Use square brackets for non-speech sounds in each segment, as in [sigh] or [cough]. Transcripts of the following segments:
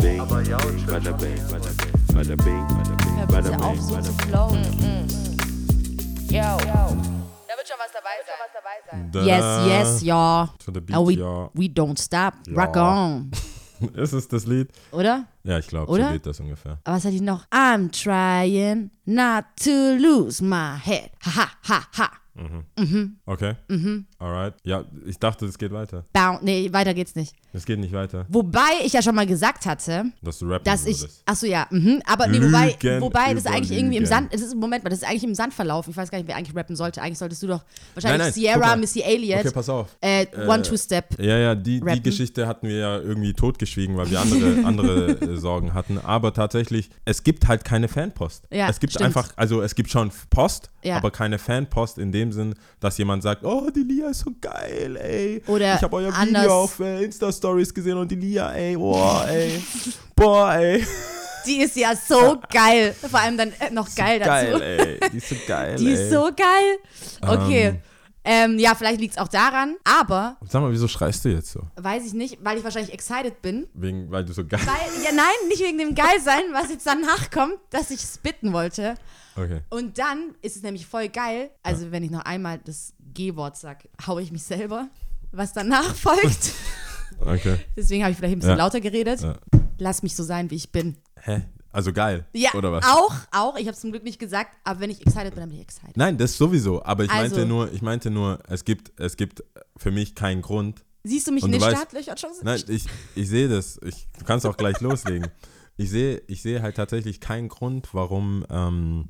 bing, bada bing, bada bing, bada bing, bada bing, bing, bing. flowen. Yo. Da wird schon was dabei sein. Da, Yes, yes, ja. To the beat, Oh, we, ja. we don't stop. Ja. Rock on. [laughs] Ist es das Lied? Oder? Ja, ich glaube, so geht das ungefähr. Aber was hatte ich noch? I'm trying not to lose my head. Ha, ha, ha, ha. Okay. Mhm. Alright. Ja, ich dachte, es geht weiter. Bound. Nee, weiter geht's nicht. Es geht nicht weiter, Wobei ich ja schon mal gesagt hatte, dass du rappen dass ich, würdest. achso ja, mhm, aber nee, wobei, Lügen wobei das über eigentlich irgendwie im. Sand, das ist, Moment mal, das ist eigentlich im Sand verlaufen. Ich weiß gar nicht, wer eigentlich rappen sollte. Eigentlich solltest du doch, wahrscheinlich Nein, nein, Sierra. Missy Elliott, Okay, pass auf. äh, One-Two-Step. Ja, ja, die, die. Geschichte hatten wir ja irgendwie totgeschwiegen, weil wir andere, [laughs] andere äh, Sorgen hatten. Aber tatsächlich, es gibt halt keine Fanpost. Ja, es gibt stimmt. einfach, also es gibt schon Post, Ja. aber keine Fanpost in dem Sinn, dass jemand sagt, oh, die Lia ist so geil, ey. Oder ich habe euer anders- Video auf Insta-Stories gesehen und die Lia, ey, boah, ey. [laughs] Boah, ey. Die ist ja so geil. Vor allem dann äh, noch geil dazu. Geil, ey. Die ist so [laughs] geil, Die ey. ist so geil. Okay. Ähm, ja, vielleicht liegt es auch daran, aber Sag mal, wieso schreist du jetzt so? weiß ich nicht, weil ich wahrscheinlich excited bin. Wegen, weil du so geil Weil, ja, nein, nicht wegen dem Geilsein, was jetzt danach kommt, dass ich spitten wollte. Okay. Und dann ist es nämlich voll geil. Also, wenn ich noch einmal das G-Wort sage, haue ich mich selber. Was danach [laughs] folgt. Okay. Deswegen habe ich vielleicht ein bisschen Ja. lauter geredet. Ja. Lass mich so sein, wie ich bin. Hä? Also geil. Ja, Oder was? auch, auch. Ich habe es zum Glück nicht gesagt, aber wenn ich excited bin, dann bin ich excited. Nein, das sowieso. Aber ich Also- meinte nur, ich meinte nur, es gibt, es gibt für mich keinen Grund. Siehst du mich in den Startlöchern schon? Nein, ich, ich sehe das. Ich, du kannst auch gleich loslegen. Ich sehe, ich sehe halt tatsächlich keinen Grund, warum ähm,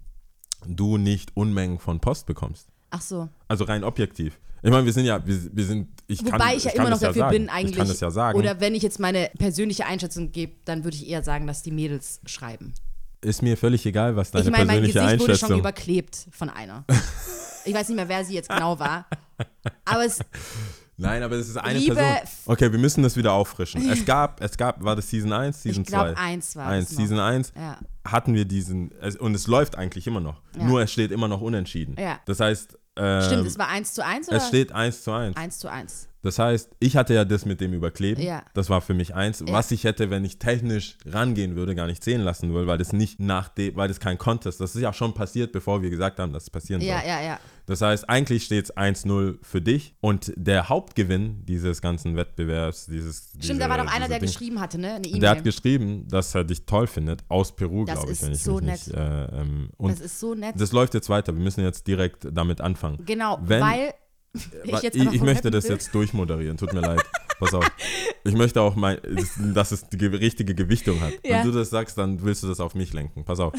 du nicht Unmengen von Post bekommst. Ach so. Also rein objektiv. Ich meine, wir sind ja, wir, wir sind, ich Wobei kann, ich ja kann immer noch dafür sagen. bin, eigentlich. Ich kann das ja sagen. Oder wenn ich jetzt meine persönliche Einschätzung gebe, dann würde ich eher sagen, dass die Mädels schreiben. ist mir völlig egal, was deine ich meine, mein persönliche Gesicht wurde schon Einschätzung überklebt von einer. [laughs] ich weiß nicht mehr, wer sie jetzt genau war. Aber es, Nein, aber es ist eine Liebe- Person. Okay, wir müssen das wieder auffrischen. Es gab, es gab, war das Season 1, Season ich glaube, 2? eins war Eins, es noch. Season 1 Ja. hatten wir diesen, es, und es läuft eigentlich immer noch. Ja. Nur es steht immer noch unentschieden. Ja. Das heißt, ähm, Stimmt, es war eins zu eins oder? es steht 1 zu 1. eins zu eins. Das heißt, ich hatte ja das mit dem Überkleben. Ja. Das war für mich eins. Ja. Was ich hätte, wenn ich technisch rangehen würde, gar nicht zählen lassen würde, weil das nicht nach dem, weil das kein Contest, das ist ja schon passiert, bevor wir gesagt haben, dass es passieren Ja, soll. ja, ja. Das heißt, eigentlich steht es 1-0 für dich und der Hauptgewinn dieses ganzen Wettbewerbs, dieses. Stimmt, diese, da war doch einer, der Ding- geschrieben hatte, ne? Eine E-Mail. Der hat geschrieben, dass er dich toll findet, aus Peru, glaube ich, wenn ich so mich nett. nicht. Äh, ähm, das ist so nett. das läuft jetzt weiter. Wir müssen jetzt direkt damit anfangen. genau, wenn- weil [laughs] ich ich, ich möchte das will. jetzt durchmoderieren, tut mir leid. Pass auf. Ich möchte auch, mein, dass- es die ge- richtige Gewichtung hat. Ja. Wenn du das sagst, dann willst du das auf mich lenken. Pass auf.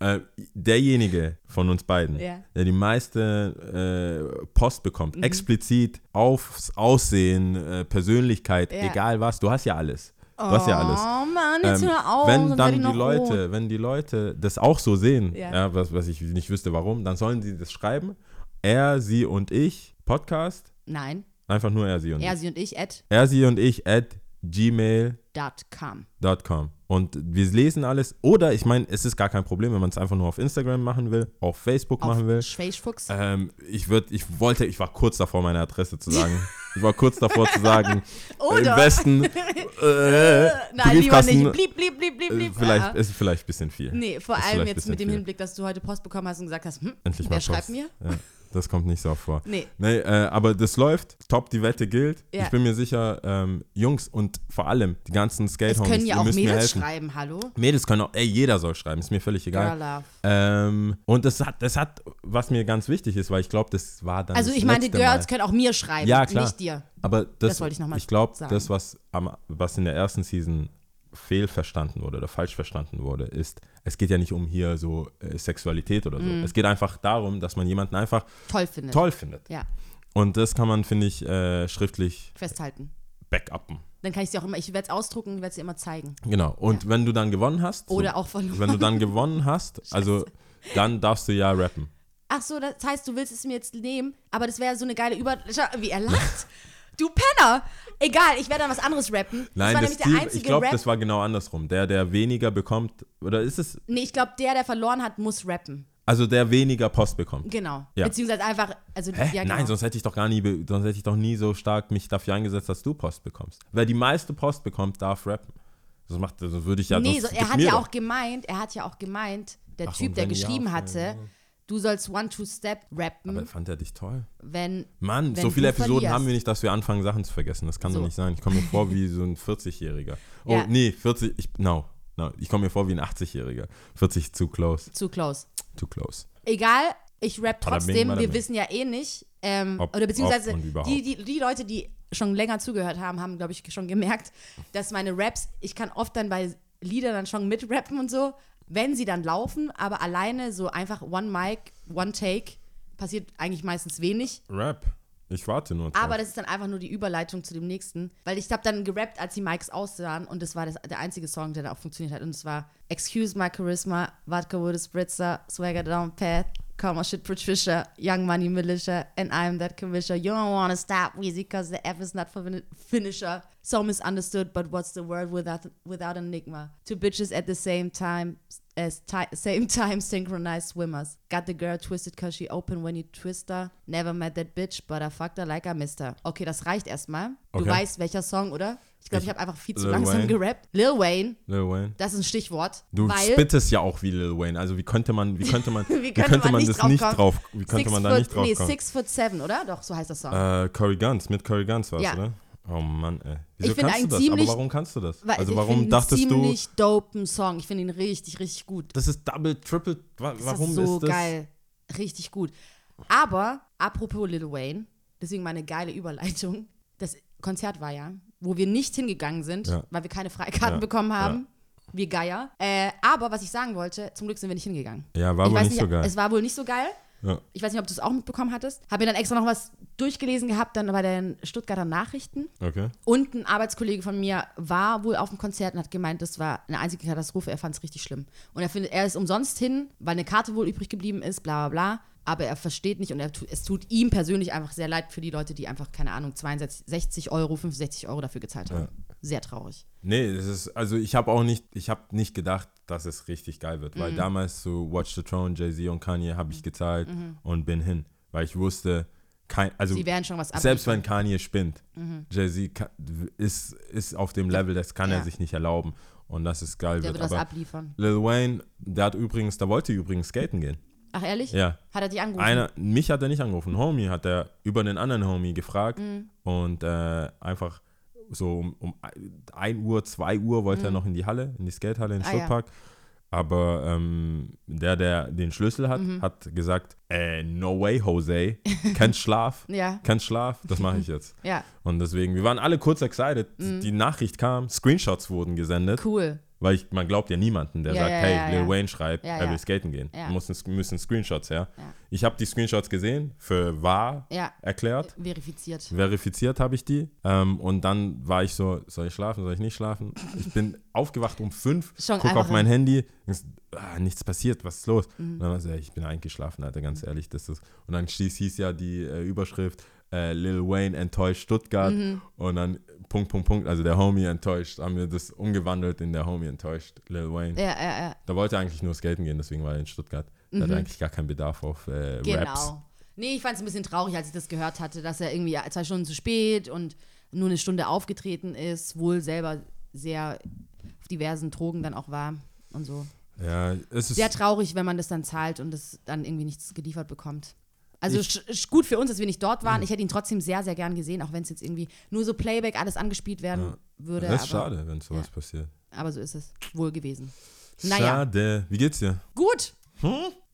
Äh, derjenige von uns beiden, Ja. der die meiste äh, Post bekommt, Mhm. explizit aufs Aussehen, äh, Persönlichkeit, Ja. egal was, du hast ja alles. Du hast ja alles. Oh Mann, jetzt Ähm, hör auf. wenn dann die Leute, rot. wenn die Leute das auch so sehen, Ja. ja. was, was ich nicht wüsste warum, dann sollen sie das schreiben. Er, sie und ich, Podcast, Nein, einfach nur er, sie und er, ich. sie und ich at Er, sie und ich at gmail.com. com. Und wir lesen alles. Oder ich meine, es ist gar kein Problem, wenn man es einfach nur auf Instagram machen will, auf Facebook machen will. Auf Schweißfuchs. Ähm, ich würd, ich wollte, ich war kurz davor, meine Adresse zu sagen. [laughs] Ich war kurz davor zu sagen, Oder- im besten [laughs] äh, Nein, lieber Briefkasten, nicht. Blieb, blieb, blieb, blieb, äh, blieb. vielleicht Ah. ist vielleicht ein bisschen viel. Nee, vor Ist allem jetzt mit dem viel. Hinblick, dass du heute Post bekommen hast und gesagt hast, hm, Endlich wer schreibt mir? Ja, das kommt nicht so oft vor. Nee. Nee, äh, aber das läuft. Top, die Wette gilt. Ja. Ich bin mir sicher, ähm, Jungs und vor allem die ganzen Es Skate-Homies, können ja auch Mädels schreiben, hallo? Mädels können auch, ey, jeder soll schreiben, ist mir völlig egal. Ähm, und das hat, das hat, was mir ganz wichtig ist, weil ich glaube, das war dann Also ich meine, die Girls Mal. können auch mir schreiben, Ja, klar. nicht dir. Aber das, Das wollte ich noch mal glaube, das, was, am, was in der ersten Season fehlverstanden wurde oder falsch verstanden wurde, ist, es geht ja nicht um hier so äh, Sexualität oder so. Mhm. Es geht einfach darum, dass man jemanden einfach Toll findet. toll findet. Ja, Und das kann man, finde ich, äh, schriftlich festhalten. backuppen. Dann kann ich sie auch immer, ich werde es ausdrucken, werde es dir immer zeigen. Genau. Und wenn du dann gewonnen hast, so, Oder auch verloren. wenn du dann gewonnen hast, [laughs] also dann darfst du ja rappen. Ach so, das heißt, du willst es mir jetzt nehmen, aber das wäre so eine geile Über... Wie er lacht. [laughs] Du Penner! Egal, ich werde dann was anderes rappen. Nein, das war das nämlich der Ziel, einzige ich glaube, das war genau andersrum. Der, der weniger bekommt, oder ist es, nee, ich glaube, der, der verloren hat, muss rappen. also der weniger Post bekommt. Genau. Ja. Beziehungsweise einfach, also Hä? ja, genau. Nein, sonst hätte ich doch gar nie, sonst hätte ich doch nie so stark mich dafür eingesetzt, dass du Post bekommst. Wer die meiste Post bekommt, darf rappen. Das macht, das würde ich ja. nee, so, er hat ja doch. auch gemeint, er hat ja auch gemeint, der Ach, Typ, der ja, geschrieben hatte, ja. Du sollst One-Two-Step rappen, Aber fand er dich toll? wenn. Mann, Wenn so viele Episoden verlierst. haben wir nicht, dass wir anfangen, Sachen zu vergessen. Das kann So. doch nicht sein. Ich komme mir vor wie so ein 40-Jähriger. [laughs] Oh, Ja. nee, 40, ich, no, no. Ich komme mir vor wie ein 80-Jähriger. 40 zu close, Zu close. too close. Egal, ich rap trotzdem. bada Wir wissen ja eh nicht, ähm, Ob- oder beziehungsweise die, die, die Leute, die schon länger zugehört haben, haben, glaube ich, schon gemerkt, dass meine Raps, ich kann oft dann bei Liedern dann schon mitrappen und so, wenn sie dann laufen, aber alleine so einfach One Mic, One Take, passiert eigentlich meistens wenig. Rap. Ich warte nur drauf. Aber das ist dann einfach nur die Überleitung zu dem nächsten. Weil ich habe dann gerappt, als die Mics aussahen und das war das, der einzige Song, der da auch funktioniert hat. Und es war Excuse my charisma, Vodka a spritzer, Swagger down path, Comma shit Patricia, Young Money Militia, and I'm that commissioner. You don't wanna stop Weezy cause the F is not for fin- finisher. So misunderstood, but what's the word without without enigma? Two bitches at the same time as ti same [laughs] time synchronized swimmers. Got the girl twisted cause she open when you twist her. Never met that bitch, but I fucked her like I missed her. Okay, das reicht erstmal. Du Okay. weißt, welcher Song, oder? Ich glaube, ich, Ich- habe einfach viel zu Lil langsam Wayne. gerappt. Lil Wayne, Lil Wayne. das ist ein Stichwort. Du weil spittest ja auch wie Lil Wayne. Also wie könnte man, wie könnte man, [laughs] wie könnte könnte man man nicht das drauf nicht drauf, wie könnte Six man da foot, nicht drauf Nee, kommen? Six Foot Seven, oder? Doch, so heißt der Song. Äh, Curry Guns, mit Curry Guns war Ja. oder? Oh Mann, ey. Wieso Ich finde kannst du das? ziemlich- Aber warum kannst du das? Also ich warum dachtest du, ziemlich dopen Song. Ich finde ihn richtig, richtig gut. das ist Double, Triple, wa Das warum ist so ist das? geil. Richtig gut. Aber, apropos Lil Wayne, deswegen meine geile Überleitung. Das Konzert war ja, wo wir nicht hingegangen sind, Ja. weil wir keine Freikarten Ja, bekommen haben. Wir Geier. Äh, aber was ich sagen wollte, zum Glück sind wir nicht hingegangen. Ja, war ich wohl weiß nicht so geil. Es war wohl nicht so geil. Ja. Ich weiß nicht, ob du es auch mitbekommen hattest. Habe mir dann extra noch was durchgelesen gehabt, dann bei den Stuttgarter Nachrichten. Okay. Und ein Arbeitskollege von mir war wohl auf dem Konzert und hat gemeint, das war eine einzige Katastrophe. Er fand es richtig schlimm. Und er findet, er ist umsonst hin, weil eine Karte wohl übrig geblieben ist, bla bla bla. Aber er versteht nicht und er es tut ihm persönlich einfach sehr leid für die Leute, die einfach, keine Ahnung, 62 60 Euro, 65 Euro dafür gezahlt haben. Sehr traurig. Nee, das ist, also ich habe auch nicht, ich habe nicht gedacht, dass es richtig geil wird, Mhm. weil damals zu Watch the Throne, Jay-Z und Kanye habe ich gezahlt und bin hin, weil ich wusste, kein, also Mhm. Sie werden schon was selbst wenn Kanye spinnt, Jay-Z ka- ist, ist auf dem Level, das kann Ja. er sich nicht erlauben und dass es geil Der wird. wird Aber abliefern. Lil Wayne, der hat übrigens, da wollte übrigens skaten gehen. Ach, ehrlich? Ja. Hat er dich angerufen? Einer, mich hat er nicht angerufen. Homie hat er über einen anderen Homie gefragt Mhm. und äh, einfach so um, um 1 Uhr, 2 Uhr wollte er noch in die Halle, in die Skatehalle in Mhm. Ah, ja. Stuttpark. Aber ähm, der, der den Schlüssel hat, Mhm. hat gesagt, äh, no way, Jose, kein [laughs] Schlaf, Ja. kein Schlaf, das mache ich jetzt. Ja, Und deswegen, wir waren alle kurz excited. Mhm. Die Nachricht kam, Screenshots wurden gesendet, cool. Weil ich, man glaubt ja niemanden, der Ja, sagt, ja, hey, Lil. Wayne schreibt, er will skaten gehen. Ja. Müssen, müssen Screenshots her. Ja. Ich habe die Screenshots gesehen, für wahr erklärt. verifiziert. Verifiziert habe ich die. Ähm, und dann war ich so, soll ich schlafen, soll ich nicht schlafen? Ich bin [laughs] aufgewacht um fünf, Schon guck einfach auf mein Handy, ah, nichts passiert, was ist los? Mhm. Und dann war ey, ich bin eingeschlafen, Alter, ganz ehrlich. Das ist, und dann hieß, hieß ja die äh, Überschrift, äh, Lil Wayne enttäuscht Stuttgart Mhm. und dann Punkt, Punkt, Punkt, also der Homie enttäuscht, haben wir das umgewandelt in der Homie enttäuscht, Lil Wayne. Ja, ja, ja. Da wollte er eigentlich nur skaten gehen, deswegen war er in Stuttgart. Da hatte eigentlich gar keinen Bedarf auf äh, Raps. Mhm. Genau. Nee, ich fand es ein bisschen traurig, als ich das gehört hatte, dass er irgendwie zwei Stunden zu spät und nur eine Stunde aufgetreten ist, wohl selber sehr auf diversen Drogen dann auch war und so. Ja, es ist Sehr traurig, wenn man das dann zahlt und es dann irgendwie nichts geliefert bekommt. Also gut für uns, dass wir nicht dort waren. Ich hätte ihn trotzdem sehr, sehr gern gesehen, auch wenn es jetzt irgendwie nur so Playback alles angespielt werden würde. das ist aber, schade, wenn sowas ja. passiert. aber so ist es wohl gewesen. Naja, Schade. Wie geht's dir? gut.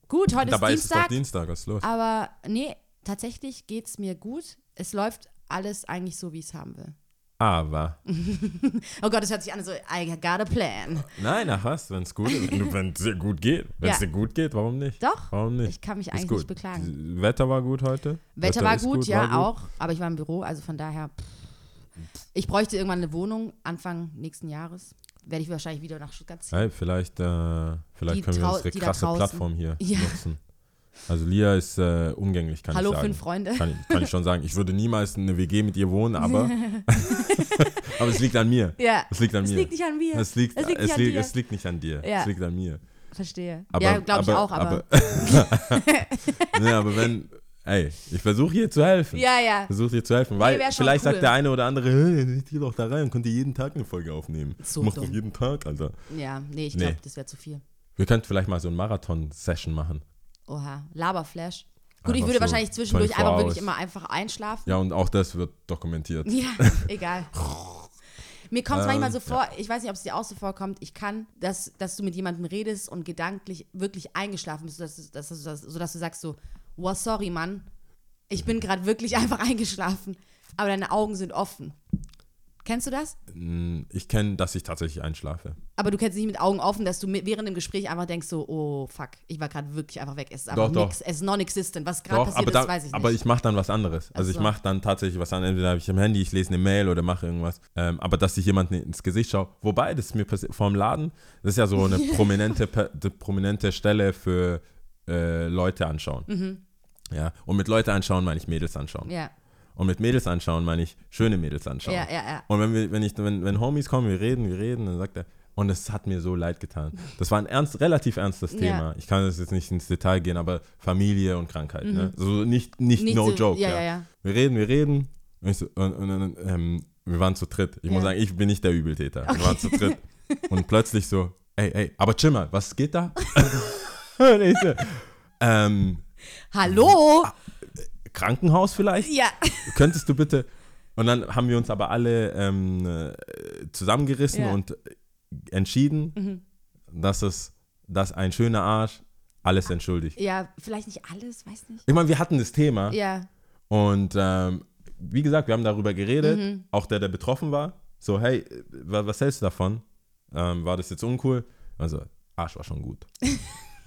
Gut, heute Dabei ist ist es doch Dienstag. Dienstag, was ist los? Aber nee, tatsächlich geht es mir gut. Es läuft alles eigentlich so, wie ich es haben will. Aber. [laughs] Oh Gott, das hört sich an so, I got a plan. Nein, ach was, wenn es gut wenn es dir gut geht. Wenn es Ja. dir gut geht, warum nicht? Doch, Warum nicht? ich kann mich Ist eigentlich gut. nicht beklagen. Wetter war gut heute. Wetter war ist gut, ja, war gut. auch. Aber ich war im Büro, also von daher. pff. Ich bräuchte irgendwann eine Wohnung Anfang nächsten Jahres. Werde ich wahrscheinlich wieder nach Stuttgart ziehen. Hey, vielleicht, äh, vielleicht Die können wir unsere krasse. Plattform hier [laughs] Ja. nutzen. Also Lia ist äh, umgänglich, kann Hallo, ich sagen. fünf Freunde. Kann ich, kann ich schon sagen. Ich würde niemals in eine WG mit ihr wohnen, aber, [laughs] aber es liegt an mir. Ja, Es liegt an es mir. liegt nicht an mir. Es liegt, Es liegt nicht es an liegt, dir. es liegt nicht an dir. Ja. Es liegt an mir. Verstehe. Aber, ja, glaube ich auch, aber, aber [laughs] nee, aber wenn, Ey, ich versuche hier zu helfen. Ja, ja. Versuche dir zu helfen, weil schon vielleicht cool. sagt der eine oder andere, hey, geh doch da rein, könnt ihr jeden Tag eine Folge aufnehmen. So Mach dumm. doch jeden Tag, Alter. Ja, nee, ich Nee. glaube, das wäre zu viel. Wir könnten vielleicht mal so eine Marathon-Session machen. Oha, Laberflash. Gut, ich Einfach würde so wahrscheinlich zwischendurch 24 einfach wirklich immer einfach einschlafen. Ja, und auch das wird dokumentiert. Ja, [laughs] egal. Mir kommt es Ähm, manchmal so vor, ich weiß nicht, ob es dir auch so vorkommt, ich kann, dass, dass du mit jemandem redest und gedanklich wirklich eingeschlafen bist, sodass, du- dass, dass, sodass du sagst so, wow, sorry, Mann, ich bin gerade wirklich [laughs] einfach eingeschlafen, aber deine Augen sind offen. Kennst du das? Mm, Ich kenne, dass ich tatsächlich einschlafe. Aber du kennst nicht mit Augen offen, dass du während dem Gespräch einfach denkst so, oh fuck, ich war gerade wirklich einfach weg. Es ist einfach Doch, doch. nix, es ist non-existent. Was gerade passiert aber, ist, weiß ich nicht. aber ich mache dann was anderes. Also Ach ich so. mache dann tatsächlich was anderes. Entweder habe ich im Handy, ich lese eine Mail oder mache irgendwas. Ähm, aber dass ich jemanden ins Gesicht schaue. Wobei, das mir passiert vorm Laden. Das ist ja so eine [laughs] prominente, prominente Stelle für äh, Leute anschauen. Ja, und mit Leute anschauen meine ich Mädels anschauen. Mhm. ja, Und mit Mädels anschauen meine ich schöne Mädels anschauen. ja, ja, ja. Und wenn, wir, wenn, ich, wenn, wenn Homies kommen, wir reden, wir reden, dann sagt er, und es hat mir so leid getan. Das war ein ernst, relativ ernstes Ja. Thema. Ich kann das jetzt nicht ins Detail gehen, aber Familie und Krankheit. Ne? So nicht, nicht, Mhm. Nicht no so- joke. ja, Ja, ja, ja. Wir reden, wir reden. Und, so, und, und, ähm, wir waren zu dritt. Ich muss Ja. sagen, ich bin nicht der Übeltäter. Wir waren zu dritt. [laughs] Und plötzlich so, ey, ey, aber chill mal, was geht da? [laughs] und ich so, ähm, Hallo? Krankenhaus vielleicht? Ja. könntest du bitte. Und dann haben wir uns aber alle ähm, äh, zusammengerissen Ja. Mhm. und entschieden, dass es, dass ein schöner Arsch alles entschuldigt. Ja, vielleicht nicht alles, weiß nicht. Ich meine, wir hatten das Thema Ja, und ähm, wie gesagt, wir haben darüber geredet, Mhm. auch der, der betroffen war. So, hey, wa- was hältst du davon? Ähm, war das jetzt uncool? Also, Arsch war schon gut. [laughs]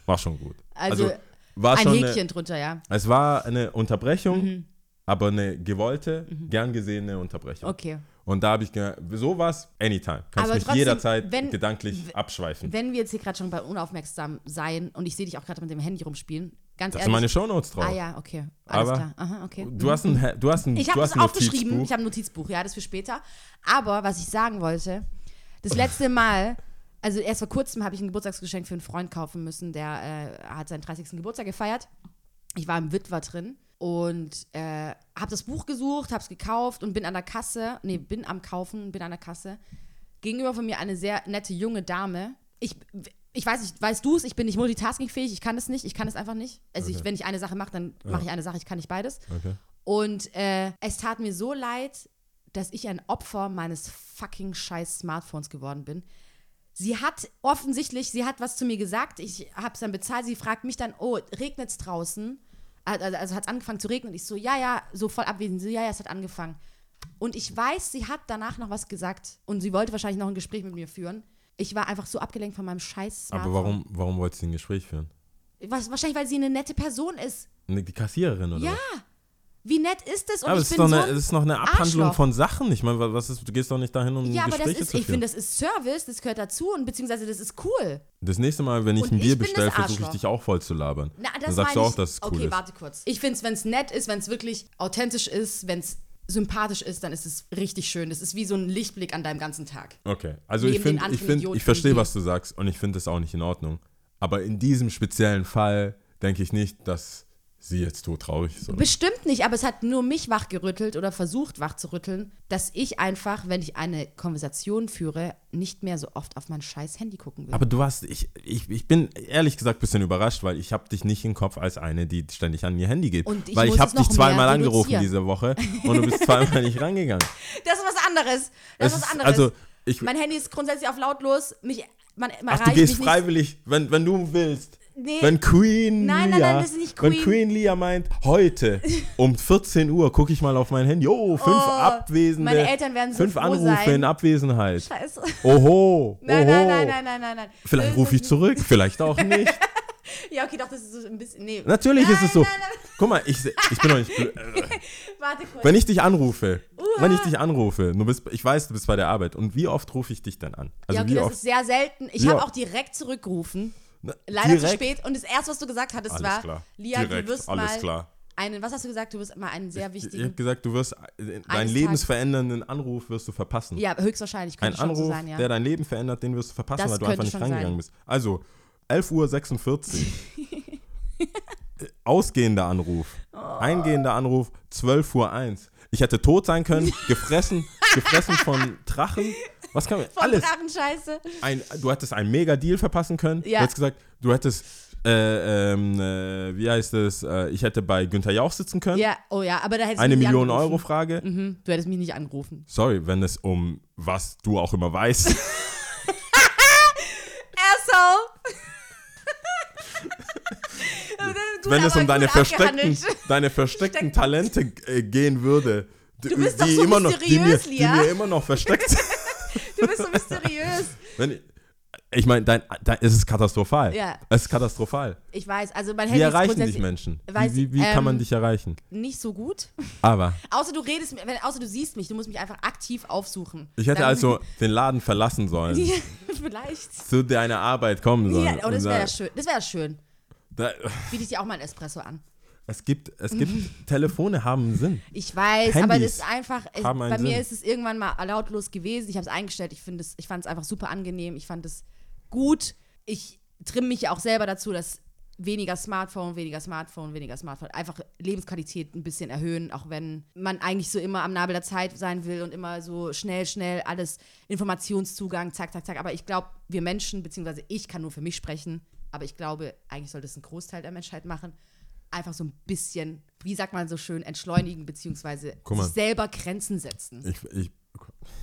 War schon gut. Also, war ein schon Häkchen eine, drunter, ja. es war eine Unterbrechung, Mhm. aber eine gewollte, gern gesehene Unterbrechung. Okay. Und da habe ich ge sowas, anytime. Kannst Aber mich trotzdem, jederzeit wenn- gedanklich abschweifen. Wenn wir jetzt hier gerade schon bei unaufmerksam sein und ich sehe dich auch gerade mit dem Handy rumspielen, ganz Das sind ehrlich. meine Shownotes drauf. ah ja, okay. Alles Aber klar. Aha, okay. Du hast ein, du hast ein, Ich habe ein aufgeschrieben. Notizbuch. Ich habe ein Notizbuch, ja, das für später. Aber was ich sagen wollte, das letzte Mal, also erst vor kurzem habe ich ein Geburtstagsgeschenk für einen Freund kaufen müssen, der äh, hat seinen 30. Geburtstag gefeiert. Ich war im Witwer drin und äh, habe das Buch gesucht, habe es gekauft und bin an der Kasse, nee, bin am Kaufen, bin an der Kasse. Gegenüber von mir eine sehr nette junge Dame. Ich, ich weiß nicht, weißt du es, ich bin nicht multitaskingfähig, ich kann es nicht, ich kann es einfach nicht. Also ich, wenn ich eine Sache mache, dann mache ich eine Sache, ich kann nicht beides. Okay. Und äh, es tat mir so leid, dass ich ein Opfer meines fucking scheiß Smartphones geworden bin. Sie hat offensichtlich, sie hat was zu mir gesagt, ich habe es dann bezahlt, sie fragt mich dann, oh, regnet's draußen? Also, also hat es angefangen zu regnen und ich so, ja, ja, so voll abwesend, sie so, ja, ja, es hat angefangen. Und ich weiß, sie hat danach noch was gesagt und sie wollte wahrscheinlich noch ein Gespräch mit mir führen. Ich war einfach so abgelenkt von meinem scheiß Smartphone. Aber warum, warum wolltest du ein Gespräch führen? Was, wahrscheinlich, weil sie eine nette Person ist. Ne, Die Kassiererin oder Ja, was? Wie nett ist es? Und Aber ich es ist, bin so eine, ein es ist noch eine Abhandlung Arschloch. von Sachen. Ich meine, was ist, du gehst doch nicht dahin, um Ja, aber das Gespräche ist, zu ich führen. finde, das ist Service, das gehört dazu und beziehungsweise das ist cool. das nächste Mal, wenn ich Und ein ich Bier bestelle, versuche ich dich auch voll zu labern. Na, das Dann sagst du auch, ich- dass es cool okay, ist. warte kurz. Ich finde es, wenn es nett ist, wenn es wirklich authentisch ist, wenn es sympathisch ist, dann ist es richtig schön. Das ist wie so ein Lichtblick an deinem ganzen Tag. Okay, also Neben ich finde, ich, find, ich verstehe, was du sagst und ich finde das auch nicht in Ordnung. Aber in diesem speziellen Fall denke ich nicht, dass sie jetzt todtraurig ist. Oder? Bestimmt nicht, aber es hat nur mich wachgerüttelt oder versucht wachzurütteln, dass ich einfach, wenn ich eine Konversation führe, nicht mehr so oft auf mein scheiß Handy gucken will. Aber du hast, ich, ich, ich bin ehrlich gesagt ein bisschen überrascht, weil ich habe dich nicht im Kopf als eine, die ständig an ihr Handy geht. Und ich weil ich habe dich zweimal angerufen diese Woche und du bist zweimal nicht rangegangen. [laughs] das ist was anderes. Das Es ist was anderes. also, ich- mein Handy ist grundsätzlich auf lautlos. Mich, man, man Ach, du gehst mich freiwillig, wenn, wenn du willst. Nee. Wenn Queen Nein, nein, Lia, nein, das ist nicht wenn Queen. Queen Lia meint, heute [laughs] um 14 Uhr gucke ich mal auf mein Handy. Oh, fünf Oh, Abwesende. meine Eltern werden so Fünf Anrufe sein. in Abwesenheit. Scheiße. Oho, [laughs] Nein, oho. nein, nein, nein, nein, nein, nein. Vielleicht Das rufe ich zurück, vielleicht auch nicht. [laughs] Ja, okay, doch, das ist so ein bisschen. Nee. Natürlich nein, ist es so. Nein, nein, Guck mal, ich, ich bin doch nicht blöd. warte kurz. Wenn ich dich anrufe, wenn ich dich anrufe, du bist, ich weiß, du bist bei der Arbeit. Und wie oft rufe ich dich dann an? Also ja, okay, wie das oft? ist sehr selten. Ich habe auch direkt zurückgerufen. Leider zu direkt? spät. Und das erste, was du gesagt hattest, Alles war, klar. Lia, Direkt, du wirst alles mal klar. einen, was hast du gesagt? Du wirst mal einen sehr Ich wichtigen. habe gesagt, du wirst deinen lebensverändernden Anruf wirst du verpassen. ja, höchstwahrscheinlich Ein könnte schon Anruf, so sein, ja. der dein Leben verändert, den wirst du verpassen, Das weil du einfach nicht schon rangegangen sein. bist. Also, 11.46 Uhr. [laughs] Ausgehender Anruf. Oh. Eingehender Anruf, 12 Uhr 1. Ich hätte tot sein können, gefressen, gefressen von Drachen. [laughs] Was kann man? Von Alles. Drachenscheiße. Ein, du hättest einen Mega-Deal verpassen können. Ja. Du hättest gesagt, du hättest, äh, ähm, äh, wie heißt es, äh, ich hätte bei Günther Jauch sitzen können. Ja, oh ja, aber da hättest du Eine mich nicht Million angerufen. Euro Frage. Mhm, du hättest mich nicht angerufen. Sorry, wenn es um was du auch immer weißt. [laughs] Asshole! [laughs] Wenn es um deine versteckten, deine versteckten Talente äh, gehen würde. Die, Du bist doch die so immer noch, die, mir, die mir immer noch versteckt [laughs] sind. Du bist so mysteriös. Wenn ich meine, dein, dein, es ist katastrophal. Ja. Es ist katastrophal. Ich weiß, also mein Wie Handy ist erreichen dich Menschen? weiß Wie, wie, wie kann man ähm, dich erreichen? nicht so gut. Aber Außer du redest, außer du siehst mich, du musst mich einfach aktiv aufsuchen. ich hätte Dann- also den Laden verlassen sollen, [laughs] Ja, vielleicht. zu deiner Arbeit kommen sollen. Ja, oh, das wäre sagen, schön. Das wäre schön. da, Biete ich dir auch mal ein Espresso an. Es gibt, es gibt [laughs] Telefone haben einen Sinn. Ich weiß, aber Handys das ist einfach, es, einen bei mir Sinn. ist es irgendwann mal lautlos gewesen. Ich habe es eingestellt. Ich es, ich fand es einfach super angenehm. Ich fand es gut. Ich trimme mich ja auch selber dazu, dass weniger Smartphone, weniger Smartphone, weniger Smartphone, einfach Lebensqualität ein bisschen erhöhen, auch wenn man eigentlich so immer am Nabel der Zeit sein will und immer so schnell, schnell alles Informationszugang, zack, zack, zack. Aber ich glaube, wir Menschen, beziehungsweise ich kann nur für mich sprechen, aber ich glaube, eigentlich sollte es ein Großteil der Menschheit machen, einfach so ein bisschen, wie sagt man so schön, entschleunigen, beziehungsweise sich selber Grenzen setzen. Ich, ich,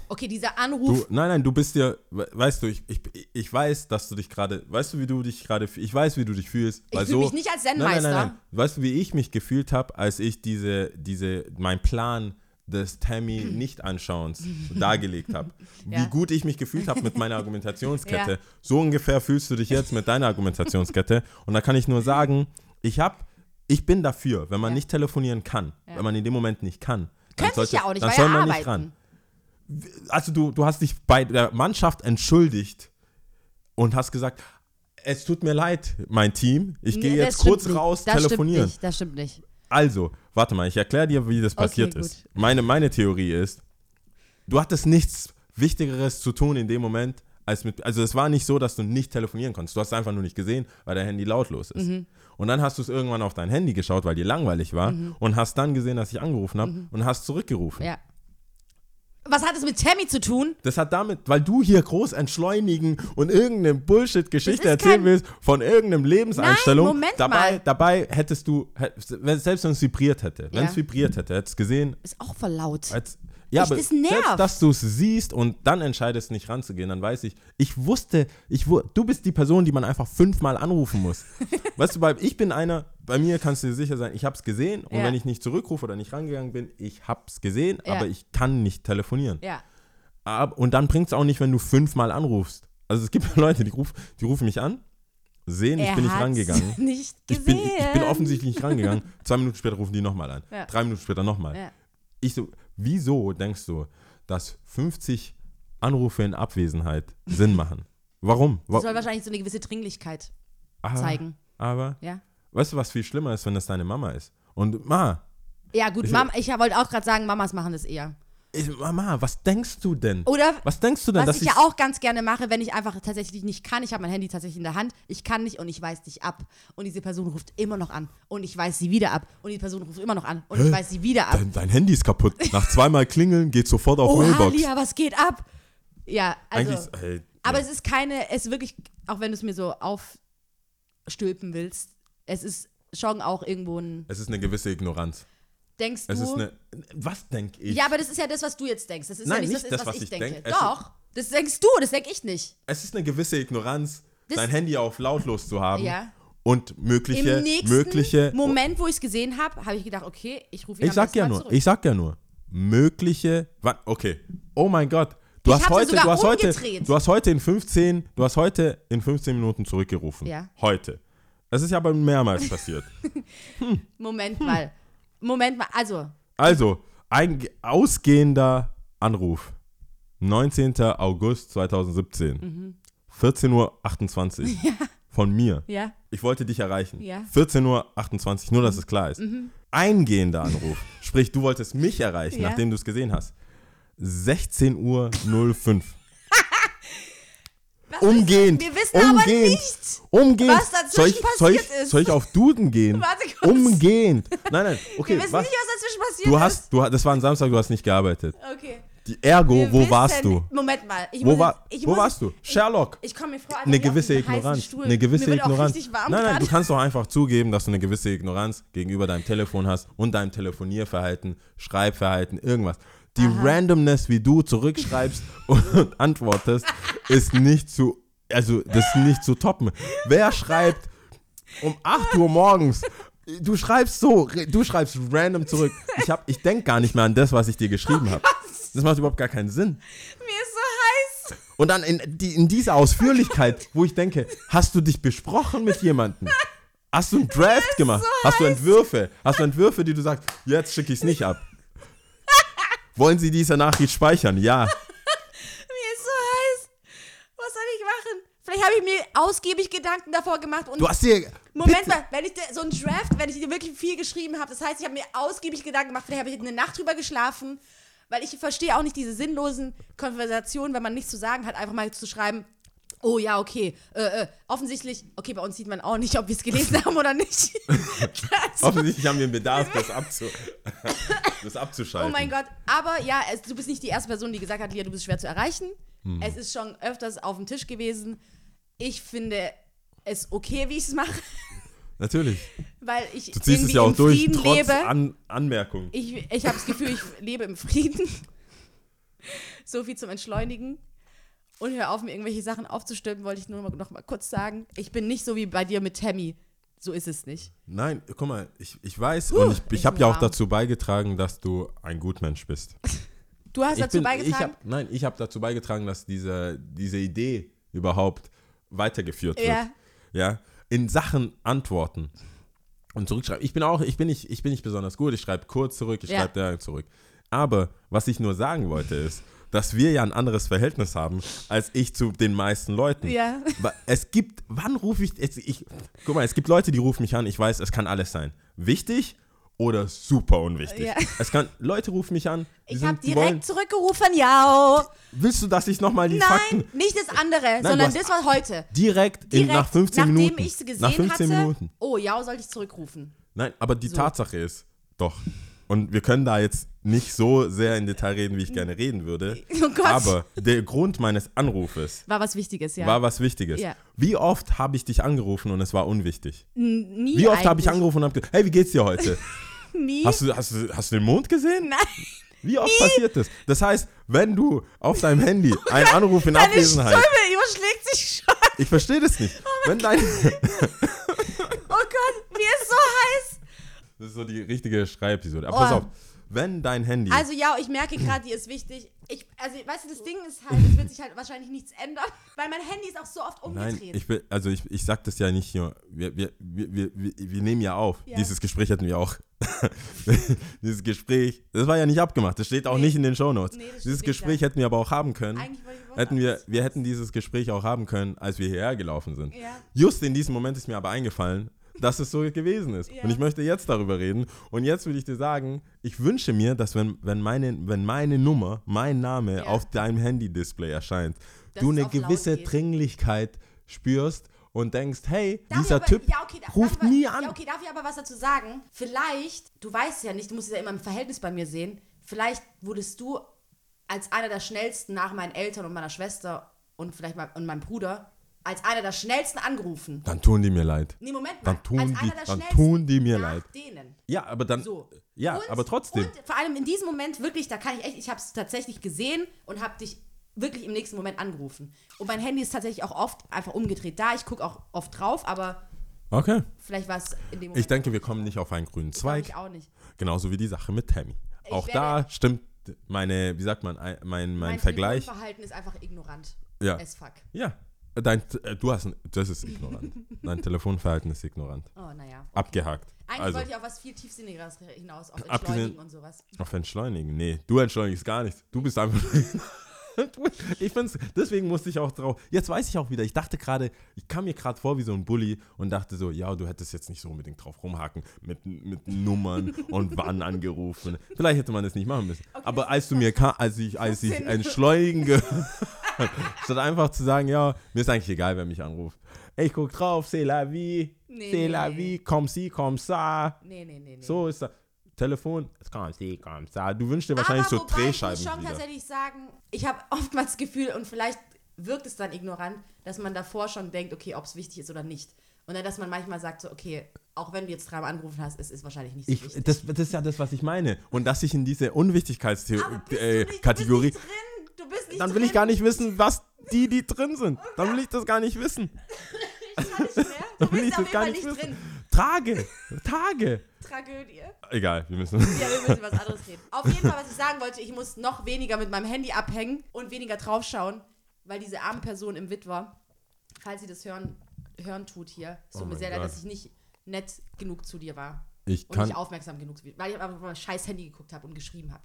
Okay, dieser du, Anruf, nein, nein, du bist we- weißt du, ich, ich, ich weiß, dass du dich gerade, weißt du, wie du dich gerade, ich weiß, wie du dich fühlst. Ich weil fühl so, mich nicht als Nein, nein, Zen-Meister. nein, nein. Weißt du, wie ich mich gefühlt habe, als ich diese, diese, mein Plan des Tammy [clears throat] Nicht-Anschauens dargelegt habe. [laughs] Ja. Wie gut ich mich gefühlt habe mit meiner Argumentationskette. [laughs] Ja. So ungefähr fühlst du dich jetzt mit deiner Argumentationskette. Und da kann ich nur sagen, ich habe, ich bin dafür, wenn man Ja. nicht telefonieren kann, Ja. wenn man in dem Moment nicht kann. könnte ich ja auch nicht, dann weil soll man arbeiten. nicht ran also du, du hast dich bei der Mannschaft entschuldigt und hast gesagt, es tut mir leid, mein Team, ich gehe Nee, das jetzt kurz nicht. raus das telefonieren. Stimmt nicht, das stimmt nicht. Also, warte mal, ich erkläre dir, wie das passiert gut. ist. Meine, meine Theorie ist, du hattest nichts Wichtigeres zu tun in dem Moment, als mit, also es war nicht so, dass du nicht telefonieren konntest. Du hast es einfach nur nicht gesehen, weil dein Handy lautlos ist. Mhm. Und dann hast du es irgendwann auf dein Handy geschaut, weil dir langweilig war und hast dann gesehen, dass ich angerufen habe und hast zurückgerufen. Mhm. Ja. Was hat es mit Tammy zu tun? Das hat damit, weil du hier groß entschleunigen und irgendeine Bullshit-Geschichte erzählen willst von irgendeinem Lebenseinstellung. Nein, Moment dabei, mal. dabei hättest du, selbst wenn es vibriert hätte, wenn Ja. es vibriert hätte, hättest du gesehen, Ist auch voll laut. als, ja, Ich- aber selbst, dass du es siehst und dann entscheidest, nicht ranzugehen, dann weiß ich, ich wusste, ich, wu- du bist die Person, die man einfach fünfmal anrufen muss. [laughs] weißt du, weil ich bin einer, bei mir kannst du dir sicher sein, ich habe es gesehen und Ja. wenn ich nicht zurückrufe oder nicht rangegangen bin, ich habe es gesehen, Ja. aber ich kann nicht telefonieren. Ja. Ab, und dann bringt es auch nicht, wenn du fünfmal anrufst. Also es gibt [laughs] Leute, die, ruf, die rufen mich an, sehen, ich er bin nicht rangegangen. [laughs] Nicht Ich gesehen. bin, ich bin offensichtlich nicht rangegangen. Zwei Minuten später rufen die nochmal an. Ja. Drei Minuten später nochmal. Ja. Ich so, wieso denkst du, dass 50 Anrufe in Abwesenheit Sinn machen? Warum? Wa Das soll wahrscheinlich so eine gewisse Dringlichkeit aber, zeigen. Aber, Ja. weißt du, was viel schlimmer ist, wenn das deine Mama ist? Und Ma, Ja, gut, Ich- Mama, ich wollte auch gerade sagen, Mamas machen das eher. Mama, was denkst du denn? Oder was denkst du denn, was dass ich ich ja auch ganz gerne mache, wenn ich einfach tatsächlich nicht kann, ich habe mein Handy tatsächlich in der Hand, ich kann nicht und ich weiß dich ab. Und diese Person ruft immer noch an und ich weiß sie wieder ab. Und die Person ruft immer noch an und ich weiß sie wieder ab. dein, dein Handy ist kaputt. Nach zweimal klingeln geht sofort auf Oha, Mailbox. Lia, was geht ab? Ja, also. Eigentlich, ey, Aber ja. es ist keine, es ist wirklich, auch wenn du es mir so aufstülpen willst, es ist schon auch irgendwo ein, es ist eine gewisse Ignoranz. Denkst Es du. ist eine, was denk ich? ja, aber das ist ja das, was du jetzt denkst. Das ist ja Nein, nicht, nicht das, das, was, was ich, denke. denk. Doch, das denkst du, das denke ich nicht. Es ist eine gewisse Ignoranz, Das- dein Handy auf lautlos zu haben Ja. und mögliche, Im nächsten mögliche. Moment, wo ich es gesehen habe, habe ich gedacht, okay, ich rufe ihn ich sag ja mal nur, zurück. ich sag ja nur, mögliche. Okay. Oh mein Gott. Du Ich hast ja heute, du hast heute, umgedreht. du hast heute in 15, du hast heute in 15 Minuten zurückgerufen. Ja. Heute. Das ist ja aber mehrmals passiert. [laughs] Moment mal. Moment mal, also, Also, ein ausgehender Anruf. 19. August 2017. Mhm. 14.28 Uhr. [laughs] Von mir. ja. Ich wollte dich erreichen. Ja. 14.28 Uhr, nur dass es klar ist. Eingehender Anruf. [laughs] Sprich, du wolltest mich erreichen, Ja. nachdem du es gesehen hast. 16.05 Uhr. Umgehend. wir wissen aber umgehend, nicht, umgehend. was dazwischen soll ich, soll ich, passiert ist. Soll ich auf Duden gehen? Warte kurz. Umgehend. [laughs] Nein, nein. Okay, Wir wissen was? nicht, was dazwischen passiert Du ist. hast, du, ha- das war ein Samstag, du hast nicht gearbeitet. Okay. Die Ergo, Wir wo wissen- warst du? Moment mal. Ich Wo, muss war, ich wo muss warst du? Sherlock. Ich komme mir vor, als eine gewisse Ignoranz. Eine gewisse Ignoranz. Nein, nein, du gerade. kannst doch einfach zugeben, dass du eine gewisse Ignoranz gegenüber deinem Telefon hast und deinem Telefonierverhalten, Schreibverhalten, irgendwas. Die Randomness, wie du zurückschreibst [laughs] und antwortest, ist nicht zu, also das ist nicht zu toppen. Wer schreibt um 8 Uhr morgens? Du schreibst so, du schreibst random zurück. Ich, hab- ich denke gar nicht mehr an das, was ich dir geschrieben habe. Das macht überhaupt gar keinen Sinn. Mir ist so heiß. Und dann in, die, in dieser Ausführlichkeit, wo ich denke, hast du dich besprochen mit jemandem? Hast du einen Draft gemacht? so hast du. Entwürfe? Hast du Entwürfe, die du sagst, jetzt schicke ich es nicht ab? Wollen Sie diese Nachricht speichern? Ja. [laughs] Mir ist so heiß. Was soll ich machen? Vielleicht habe ich mir ausgiebig Gedanken davor gemacht und Du hast dir. Moment bitte, mal, wenn ich dir so ein Draft, wenn ich dir wirklich viel geschrieben habe, das heißt, ich habe mir ausgiebig Gedanken gemacht, vielleicht habe ich eine Nacht drüber geschlafen, weil ich verstehe auch nicht diese sinnlosen Konversationen, wenn man nichts zu sagen hat, einfach mal zu schreiben, oh ja, okay, äh, äh, offensichtlich, okay, bei uns sieht man auch nicht, ob wir es gelesen [laughs] haben oder nicht. [laughs] also, Offensichtlich haben wir einen Bedarf, das, abzu [laughs] das oh abzuschalten. mein Gott, aber ja, es, du bist nicht die erste Person, die gesagt hat, Lia, du bist schwer zu erreichen. Hm. Es ist schon öfters auf dem Tisch gewesen. Ich finde es okay, wie ich es mache, Natürlich. weil ich Du ziehst es ja auch im durch, Frieden trotz lebe. An Anmerkungen. Ich, ich habe das Gefühl, ich lebe im Frieden. so viel zum Entschleunigen. Und hör auf, mir irgendwelche Sachen aufzustimmen, wollte ich nur noch, noch mal kurz sagen. Ich bin nicht so wie bei dir mit Tammy. So ist es nicht. Nein, guck mal, ich, ich weiß und ich, ich habe ja auch dazu beigetragen, dass du ein Gutmensch bist. [laughs] Du hast ich dazu bin, beigetragen. Ich hab, nein, ich habe dazu beigetragen, dass diese, diese Idee überhaupt weitergeführt wird. Ja. Ja. In Sachen Antworten und zurückschreiben. Ich bin auch, ich bin nicht, ich bin nicht besonders gut. Ich schreibe kurz zurück, ich Ja. schreibe da zurück. Aber was ich nur sagen wollte ist, dass wir ja ein anderes Verhältnis haben als ich zu den meisten Leuten. Ja. Es gibt, wann rufe ich, ich, guck mal, es gibt Leute, die rufen mich an, ich weiß, es kann alles sein. Wichtig oder super unwichtig. Ja. Es kann, Leute rufen mich an, ich habe direkt wollen, zurückgerufen, ja. willst du, dass ich nochmal die Nein, Fakten, nicht das andere, du sondern das war heute. direkt, in, Direkt, nach 15 nachdem Minuten. ich es gesehen nach 15 hatte, Minuten. oh ja, sollte ich zurückrufen. Nein, aber die So. Tatsache ist, doch, und wir können da jetzt nicht so sehr in Detail reden, wie ich gerne reden würde, [laughs] Oh Gott. aber der Grund meines Anrufes War was Wichtiges, ja. war was Wichtiges. Ja. Wie oft habe ich dich angerufen und es war unwichtig? N- Nie Wie oft habe ich angerufen und habe gesagt, hey, wie geht's dir heute? [laughs] Nie. Hast du, hast, du, hast du den Mond gesehen? Nein. Wie oft passiert das? Das heißt, wenn du auf deinem Handy einen Anruf in Deine Abwesenheit, Stimme überschlägt sich schon. ich verstehe das nicht. Wenn dein, [laughs] Oh Gott, mir ist so heiß. das ist so die richtige Schreibepisode. Aber Oh. pass auf, wenn dein Handy, Also ja, ich merke gerade, die ist wichtig. Ich, also, weißt du, das Ding ist halt, es wird sich halt wahrscheinlich nichts ändern, [laughs] weil mein Handy ist auch so oft Nein, umgedreht. ich will, also ich, ich sag das ja nicht nur, wir, wir, wir, wir, wir nehmen ja auf. Ja. Dieses Gespräch hatten wir auch. [laughs] Dieses Gespräch, das war ja nicht abgemacht, das steht auch Nee. nicht in den Shownotes. Nee, dieses Gespräch hätten wir aber auch haben können. Hätten wir, wir hätten dieses Gespräch auch haben können, als wir hierher gelaufen sind. Ja. Just in diesem Moment ist mir aber eingefallen, dass es so gewesen ist. Ja. Und ich möchte jetzt darüber reden. Und jetzt will ich dir sagen, ich wünsche mir, dass wenn, wenn, meine, wenn meine Nummer, mein Name Ja. auf deinem Handy-Display erscheint, Dass du eine gewisse. Dringlichkeit spürst und denkst, hey, Darf dieser aber, Typ ja, okay, da- ruft darf nie an. Ja, okay, darf ich aber was dazu sagen? Vielleicht, du weißt ja nicht, du musst es ja immer im Verhältnis bei mir sehen, vielleicht wurdest du als einer der schnellsten nach meinen Eltern und meiner Schwester und vielleicht mein, und meinem Bruder als einer der schnellsten angerufen. Dann tun die mir leid. Nee, Moment mal. Dann tun als die- dann tun die mir leid. denen. Ja, aber dann. So. Ja, Und- aber trotzdem. Und vor allem in diesem Moment wirklich, da kann ich echt, ich habe es tatsächlich gesehen und habe dich wirklich im nächsten Moment angerufen. Und mein Handy ist tatsächlich auch oft einfach umgedreht da. Ich gucke auch oft drauf, aber Okay. vielleicht war es in dem Moment. Ich denke, wir kommen nicht auf einen grünen Zweig. ich auch nicht. Genauso wie die Sache mit Tammy. Ich Auch da stimmt meine, wie sagt man, ein- mein, mein, Mein Vergleich. Telefonverhalten ist einfach ignorant. Ja. As fuck. Ja. Dein, äh, du hast, das ist ignorant. Dein Telefonverhalten ist ignorant. Oh, naja. Abgehakt. Eigentlich Also, wollte ich auf was viel tiefsinnigeres hinaus, auf Entschleunigen und sowas. auf Entschleunigen. Nee, du entschleunigst gar nichts. Du bist einfach. [laughs] Ich find's, deswegen musste ich auch drauf. Jetzt weiß ich auch wieder, ich dachte gerade, ich kam mir gerade vor wie so ein Bully und dachte so, ja, du hättest jetzt nicht so unbedingt drauf rumhaken mit, mit Nummern und wann angerufen. Vielleicht hätte man das nicht machen müssen. Aber als du mir kam, als ich, als ich entschleunigen ge [laughs] [laughs] Statt einfach zu sagen, ja, mir ist eigentlich egal, wer mich anruft. Ich guck drauf, c'est la vie, Nee, c'est la vie, comme si, comme ça. Nee, nee, nee, nee. So ist das. Telefon, comme si, comme ça. Du wünschst dir wahrscheinlich Aber so Drehscheiben Ich muss schon wieder. tatsächlich sagen, ich habe oftmals das Gefühl, und vielleicht wirkt es dann ignorant, dass man davor schon denkt, okay, ob es wichtig ist oder nicht. Und dann, dass man manchmal sagt, so, okay, auch wenn du jetzt dreimal angerufen hast, es ist wahrscheinlich nicht so Ich, wichtig. das, das ist ja das, was ich meine. Und dass ich in diese Unwichtigkeitskategorie, Kategorie, Du bist nicht drin. Dann drin. will ich gar nicht wissen, was die, die drin sind. Dann will ich das gar nicht wissen. [laughs] Ich kann nicht mehr. [laughs] Du Dann will ich bist auf das jeden gar Fall nicht wissen. drin. Tage, Tage. Tragödie. Egal, wir müssen. Ja, wir müssen was anderes reden. [laughs] Auf jeden Fall, was ich sagen wollte, ich muss noch weniger mit meinem Handy abhängen und weniger draufschauen, weil diese arme Person im Witwer, falls sie das hören, hören tut hier, es tut Oh mir sehr leid, dass ich nicht nett genug zu dir war. Ich Und kann. nicht aufmerksam genug zu dir, weil ich einfach auf mein scheiß Handy geguckt habe und geschrieben habe.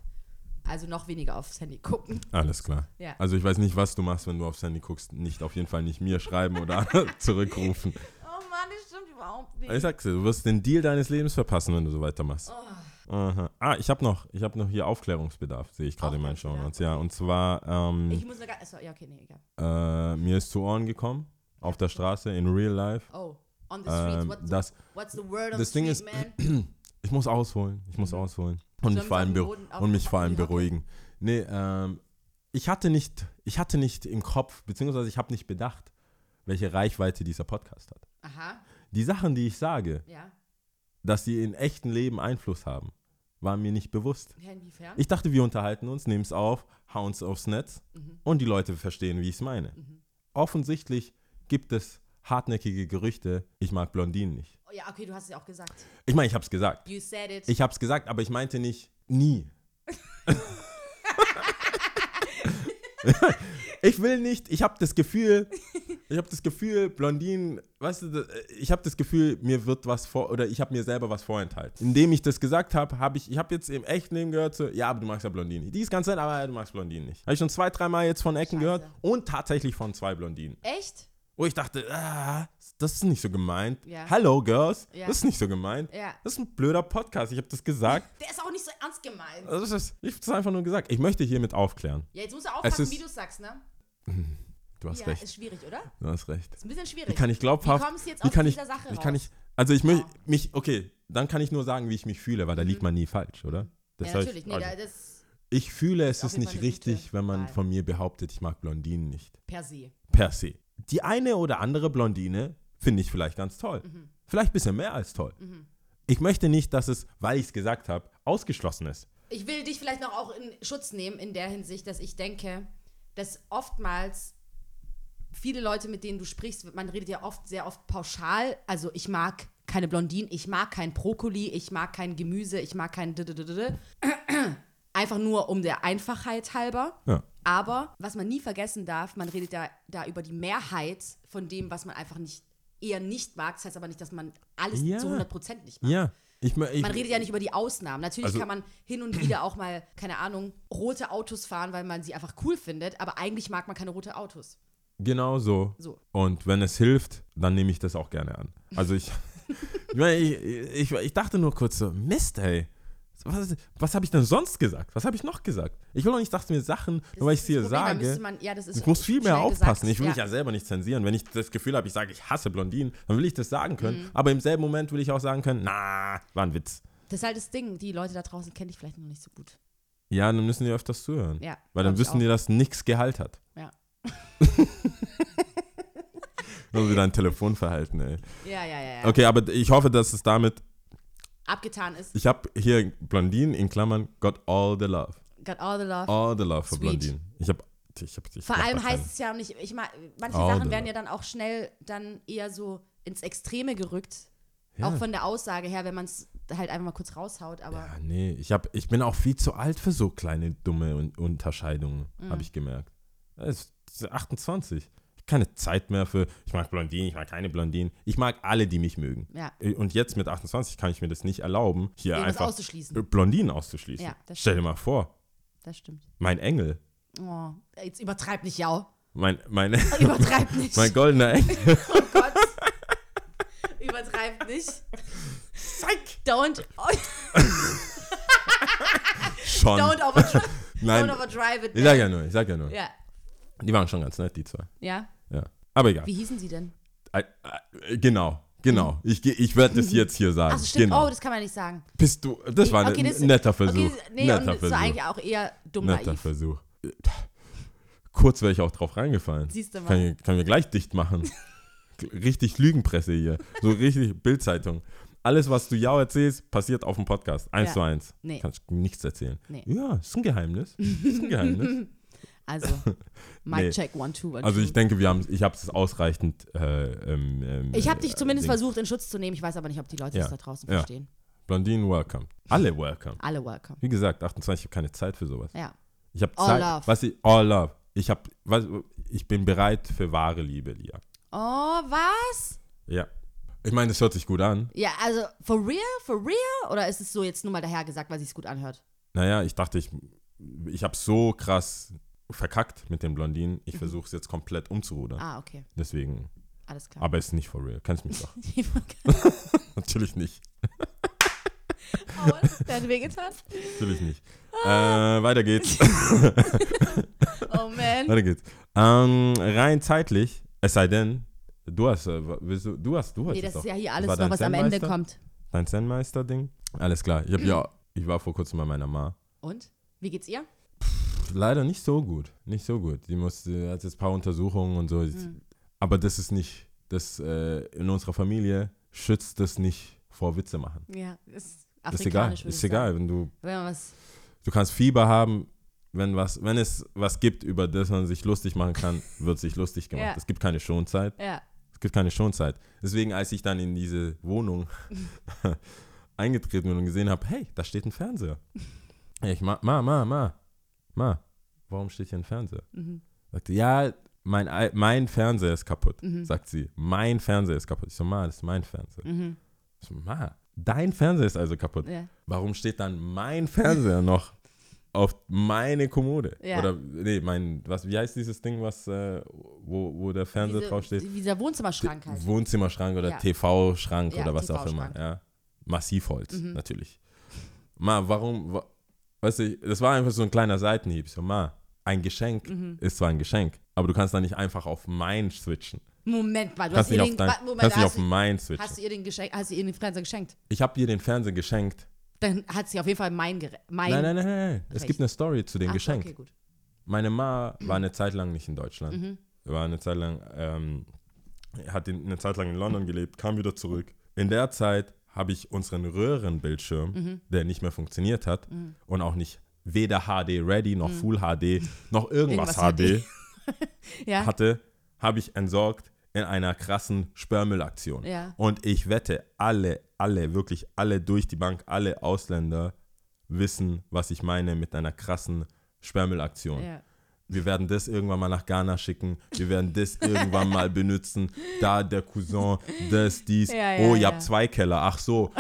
Also noch weniger aufs Handy gucken. Alles klar. Ja. Also ich weiß nicht, was du machst, wenn du aufs Handy guckst. Nicht auf jeden Fall nicht mir schreiben oder [laughs] zurückrufen. Oh Mann, das stimmt überhaupt nicht. Ich sag's dir, du wirst den Deal deines Lebens verpassen, wenn du so weitermachst. Oh. Aha. Ah, ich habe noch, ich hab noch hier Aufklärungsbedarf, sehe ich gerade in meinen Show Notes. Ja, und zwar, ähm, Ich muss sogar. Achso, ja, okay, nee, egal. äh, mir ist zu Ohren gekommen, auf der Straße, in real life. Oh, on the streets. Ähm, what's, das, the, what's the word on das the Ding street, ist- man? [clears throat] ich muss ausholen, ich muss ausholen. Und mich vor allem, und mich vor allem beruhigen. Nee, ähm, ich hatte nicht, ich hatte nicht im Kopf, beziehungsweise ich habe nicht bedacht, welche Reichweite dieser Podcast hat. Aha, Die Sachen, die ich sage, ja. dass sie in echten Leben Einfluss haben, waren mir nicht bewusst. Ja, inwiefern? Ich dachte, wir unterhalten uns, nehmen es auf, hauen es aufs Netz Mhm. und die Leute verstehen, wie ich es meine. Offensichtlich gibt es hartnäckige Gerüchte, ich mag Blondinen nicht. oh, ja, okay, du hast es ja auch gesagt. Ich meine, ich habe es gesagt. You said it. Ich habe es gesagt, aber ich meinte nicht nie. [laughs] ich will nicht, ich habe das Gefühl, ich habe das Gefühl, Blondinen, weißt du, ich habe das Gefühl, mir wird was vor, oder ich habe mir selber was vorenthalten. Indem ich das gesagt habe, habe ich, ich habe jetzt im echten Leben gehört, so, ja, aber du magst ja Blondinen nicht. Die ist ganz nett, aber du magst Blondinen nicht. Habe ich schon zwei, dreimal jetzt von Ecken Scheiße. gehört und tatsächlich von zwei Blondinen. Echt? Wo ich dachte, ah, das ist nicht so gemeint. Ja. Hello, Girls, Ja. das ist nicht so gemeint. Ja. Das ist ein blöder Podcast, ich habe das gesagt. Der ist auch nicht so ernst gemeint. Das ist, ich habe es einfach nur gesagt. Ich möchte hiermit aufklären. Ja, jetzt musst du aufpassen, ist- wie du sagst, ne? Du hast ja, recht. ist schwierig, oder? Du hast recht. Ist ein bisschen schwierig. Wie kann ich glaubhaft. Wie kommst jetzt aus kann ich, dieser Sache wie raus? kann ich, also ich möchte mich, okay, dann kann ich nur sagen, wie ich mich fühle, weil da liegt man nie falsch, oder? Das ja, natürlich. Ich, Nee, also, da, das ich fühle, es ist nicht richtig, wenn man Wahl. von mir behauptet, ich mag Blondinen nicht. per se. Per se. Die eine oder andere Blondine finde ich vielleicht ganz toll. Mhm. Vielleicht ein bisschen mehr als toll. Ich möchte nicht, dass es, weil ich es gesagt habe, ausgeschlossen ist. Ich will dich vielleicht noch auch in Schutz nehmen in der Hinsicht, dass ich denke, dass oftmals viele Leute, mit denen du sprichst, man redet ja oft sehr oft pauschal. Also ich mag keine Blondinen, ich mag kein Brokkoli, ich mag kein Gemüse, ich mag kein. [clears throat] Einfach nur um der Einfachheit halber. Ja. Aber was man nie vergessen darf, man redet ja da über die Mehrheit von dem, was man einfach nicht eher nicht mag. Das heißt aber nicht, dass man alles Ja. zu 100% nicht mag. Ja. Ich, mö- ich, Man redet ja nicht über die Ausnahmen. Natürlich Also- kann man hin und wieder auch mal, keine Ahnung, rote Autos fahren, weil man sie einfach cool findet, aber eigentlich mag man keine rote Autos. Genau so. So. Und wenn es hilft, dann nehme ich das auch gerne an. Also ich, [laughs] ich, meine, ich, ich, ich dachte nur kurz so, Mist, ey. Was, was habe ich denn sonst gesagt? Was habe ich noch gesagt? Ich will doch nicht, dass mir Sachen, nur weil ich ist es das dir Problem, da müsste sage, Man, ja, das ich muss viel mehr aufpassen. gesagt. Ich will mich ja. ja selber nicht zensieren. Wenn ich das Gefühl habe, ich sage, ich hasse Blondinen, dann will ich das sagen können. Mhm. Aber im selben Moment will ich auch sagen können, na, war ein Witz. Das ist halt das Ding, die Leute da draußen kenne ich vielleicht noch nicht so gut. Ja, dann müssen die öfters zuhören. Ja, Weil dann wissen die, dass nichts Gehalt hat. Ja. [laughs] So wie dein Telefonverhalten, ey. Ja, ja, ja, ja. Okay, aber ich hoffe, dass es damit Abgetan ist. Ich habe hier Blondinen in Klammern, got all the love. Got all the love. All the love für Sweet. Blondinen. Ich habe ich hab, ich Vor allem heißt es ja auch nicht, ich meine, manche All Sachen werden ja dann auch schnell dann eher so ins Extreme gerückt. Ja. Auch von der Aussage her, wenn man es halt einfach mal kurz raushaut, aber Ja, nee, ich, hab, ich bin auch viel zu alt für so kleine, dumme Un Unterscheidungen, Mhm. habe ich gemerkt. Das ist 28. Keine Zeit mehr für, ich mag Blondinen, ich mag keine Blondinen. Ich mag alle, die mich mögen. ja, Und jetzt mit 28 kann ich mir das nicht erlauben, hier irgendwas einfach auszuschließen. Blondinen auszuschließen. Ja, Stell dir mal vor, Das stimmt. mein Engel, Oh, jetzt übertreib nicht, ja. mein, mein, [laughs] Übertreib nicht. mein goldener [laughs] Engel. oh Gott. Übertreib nicht. Zeig! Don't, [laughs] Schon. don't, overdrive, Nein, don't overdrive it. ich sag ja nur, ich sag ja nur. Ja. Die waren schon ganz nett, die zwei. Ja? Ja. Aber egal. Wie hießen sie denn? Äh, äh, genau, genau. Ich, geh- ich werde das jetzt hier sagen. Ach, stimmt. Genau. Oh, das kann man nicht sagen. Bist du, das war Okay, ein das- netter Versuch. Okay, nee, netter und das Versuch. war eigentlich auch eher dumm netter naiv. Versuch. Kurz wäre ich auch drauf reingefallen. Siehst du mal. Kann, ich- kann wir gleich dicht machen. [laughs] richtig Lügenpresse hier. So richtig Bildzeitung. Alles, was du ja erzählst, passiert auf dem Podcast. Eins Ja. zu eins. Nee. Kannst nichts erzählen. Nee. Ja, ist ein Geheimnis. Ist ein Geheimnis. [laughs] Also, Mic [laughs] Nee. check, one, two, one, Also two. ich denke, wir haben, ich habe es ausreichend. Äh, ähm, ähm, Ich habe dich äh, zumindest Dings. versucht, in Schutz zu nehmen. Ich weiß aber nicht, ob die Leute Ja. das da draußen Ja. verstehen. Blondinen, welcome. Alle welcome. Alle welcome. Wie gesagt, 28, ich habe keine Zeit für sowas. Ja. Ich habe All Zeit. love. Was ich, all love. Ich habe, was, ich bin bereit für wahre Liebe, Lia. Oh, was? Ja. Ich meine, das hört sich gut an. Ja, also, for real? For real? Oder ist es so jetzt nur mal daher gesagt, weil sich's gut anhört? Naja, ich dachte, ich, ich habe so krass verkackt mit den Blondinen. Mhm. Ich versuche es jetzt komplett umzurudern. Ah, okay. Deswegen. Alles klar. Aber es ist nicht for real. Kennst mich doch. [laughs] [laughs] Natürlich nicht. Aua, der hat wehgetan. Natürlich nicht. Äh, weiter geht's. [laughs] Oh, man. weiter geht's. Ähm, rein zeitlich, es sei denn, du hast, äh, willst du, du hast, du hast Nee, das ist ja hier alles noch, was am Ende kommt. Dein Zen-Meister-Ding? Alles klar. Ich, hab, ja, [clears throat] ich war vor kurzem bei meiner Ma. Und? Wie geht's ihr? Leider nicht so gut. Nicht so gut. Die musste, hat jetzt ein paar Untersuchungen und so. Mhm. Aber das ist nicht, das äh, in unserer Familie schützt das nicht vor Witze machen. Ja, ist ist egal. Ist egal, wenn du, Wenn man was. du kannst Fieber haben, wenn was, wenn es was gibt, über das man sich lustig machen kann, [laughs] wird sich lustig gemacht. Ja. Es gibt keine Schonzeit. Ja. Es gibt keine Schonzeit. Deswegen, als ich dann in diese Wohnung [laughs] [laughs] eingetreten bin und gesehen habe, hey, da steht ein Fernseher. Ich, ma, ma, ma, ma, ma, warum steht hier ein Fernseher? Mhm. Sagte, ja, mein, Ei- mein Fernseher ist kaputt, Mhm. sagt sie. Mein Fernseher ist kaputt. Ich so, ma, das ist mein Fernseher. Mhm. Ich so, ma, dein Fernseher ist also kaputt. Ja. Warum steht dann mein Fernseher [laughs] noch auf meine Kommode? Ja. Oder, nee, mein, was, wie heißt dieses Ding, was, äh, wo, wo der Fernseher Diese, draufsteht? Dieser Wohnzimmerschrank halt. Wohnzimmerschrank oder Ja. TV-Schrank oder was auch immer. Ja. Massivholz, Mhm. natürlich. Ma, warum, wa, weißt du, das war einfach so ein kleiner Seitenhieb. So, ma, ein Geschenk Mhm. ist zwar ein Geschenk, aber du kannst da nicht einfach auf mein switchen. Moment mal, du Kannst hast ihr den, dein, wa- Moment, kannst nicht hast, auf mein hast du switchen. ihr den geschenkt, hast du ihr den Fernseher geschenkt? Ich habe dir den Fernseher geschenkt. Dann hat sie auf jeden Fall mein, mein Nein, nein, nein, nein. nein. Es Recht. gibt eine Story zu dem Ach Geschenk. Okay, gut. Meine Ma war eine Zeit lang nicht in Deutschland. Mhm. war eine Zeit lang, ähm, hat in, eine Zeit lang in London gelebt, kam wieder zurück. In der Zeit habe ich unseren Röhrenbildschirm, Mhm. der nicht mehr funktioniert hat und auch nicht weder HD Ready noch Full HD noch irgendwas, Mhm. Irgendwas HD [laughs] Ja. hatte, habe ich entsorgt in einer krassen Sperrmüllaktion. Ja. Und ich wette, alle, alle, wirklich alle durch die Bank, alle Ausländer wissen, was ich meine mit einer krassen Sperrmüllaktion. ja. Wir werden das irgendwann mal nach Ghana schicken. Wir werden das irgendwann mal benutzen. Da der Cousin, das, dies. Ja, ja, oh, ihr ja. habt zwei Keller. Ach so.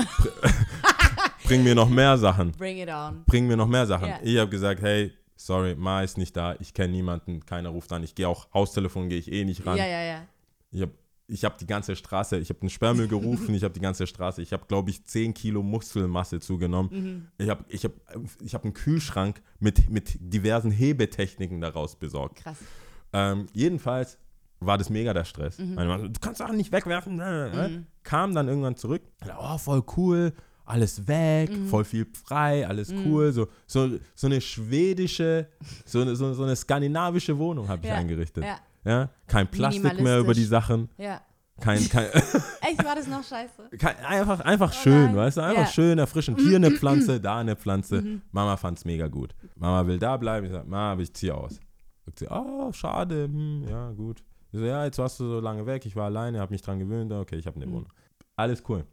[laughs] Bring mir noch mehr Sachen. Bring it on. Bring mir noch mehr Sachen. Ja. Ich habe gesagt, hey, sorry, Ma ist nicht da. Ich kenne niemanden. Keiner ruft an. Ich gehe auch Haustelefon, gehe ich eh nicht ran. Ja, ja, ja. Ich habe ich hab die ganze Straße, ich habe den Sperrmüll gerufen, ich habe die ganze Straße, ich habe, glaube ich, 10 Kilo Muskelmasse zugenommen. Mhm. Ich habe ich hab, ich hab einen Kühlschrank mit, mit diversen Hebetechniken daraus besorgt. Krass. Ähm, jedenfalls war das mega der Stress. Mhm. Meine Mama, du kannst Sachen nicht wegwerfen. ne? Kam dann irgendwann zurück. Oh, voll cool. Alles weg, Mhm. voll viel frei, alles cool. So, so, so eine schwedische, so eine, so, so eine skandinavische Wohnung habe ich Ja, eingerichtet. ja. Ja? Kein Plastik mehr über die Sachen. Ja. Kein, kein, [laughs] [laughs] Echt, war das noch scheiße? kein, einfach, einfach schön, nein. weißt du? Einfach Ja. schön, erfrischend. Hier eine [clears throat] Pflanze, da eine Pflanze. Mama fand es mega gut. Mama will da bleiben. Ich sage, Mama, ich ziehe aus. Sagt sie, oh, schade. Hm, ja, gut. Ich so, ja, jetzt warst du so lange weg. Ich war alleine, habe mich dran gewöhnt. Okay, ich habe eine Wohnung. Alles cool.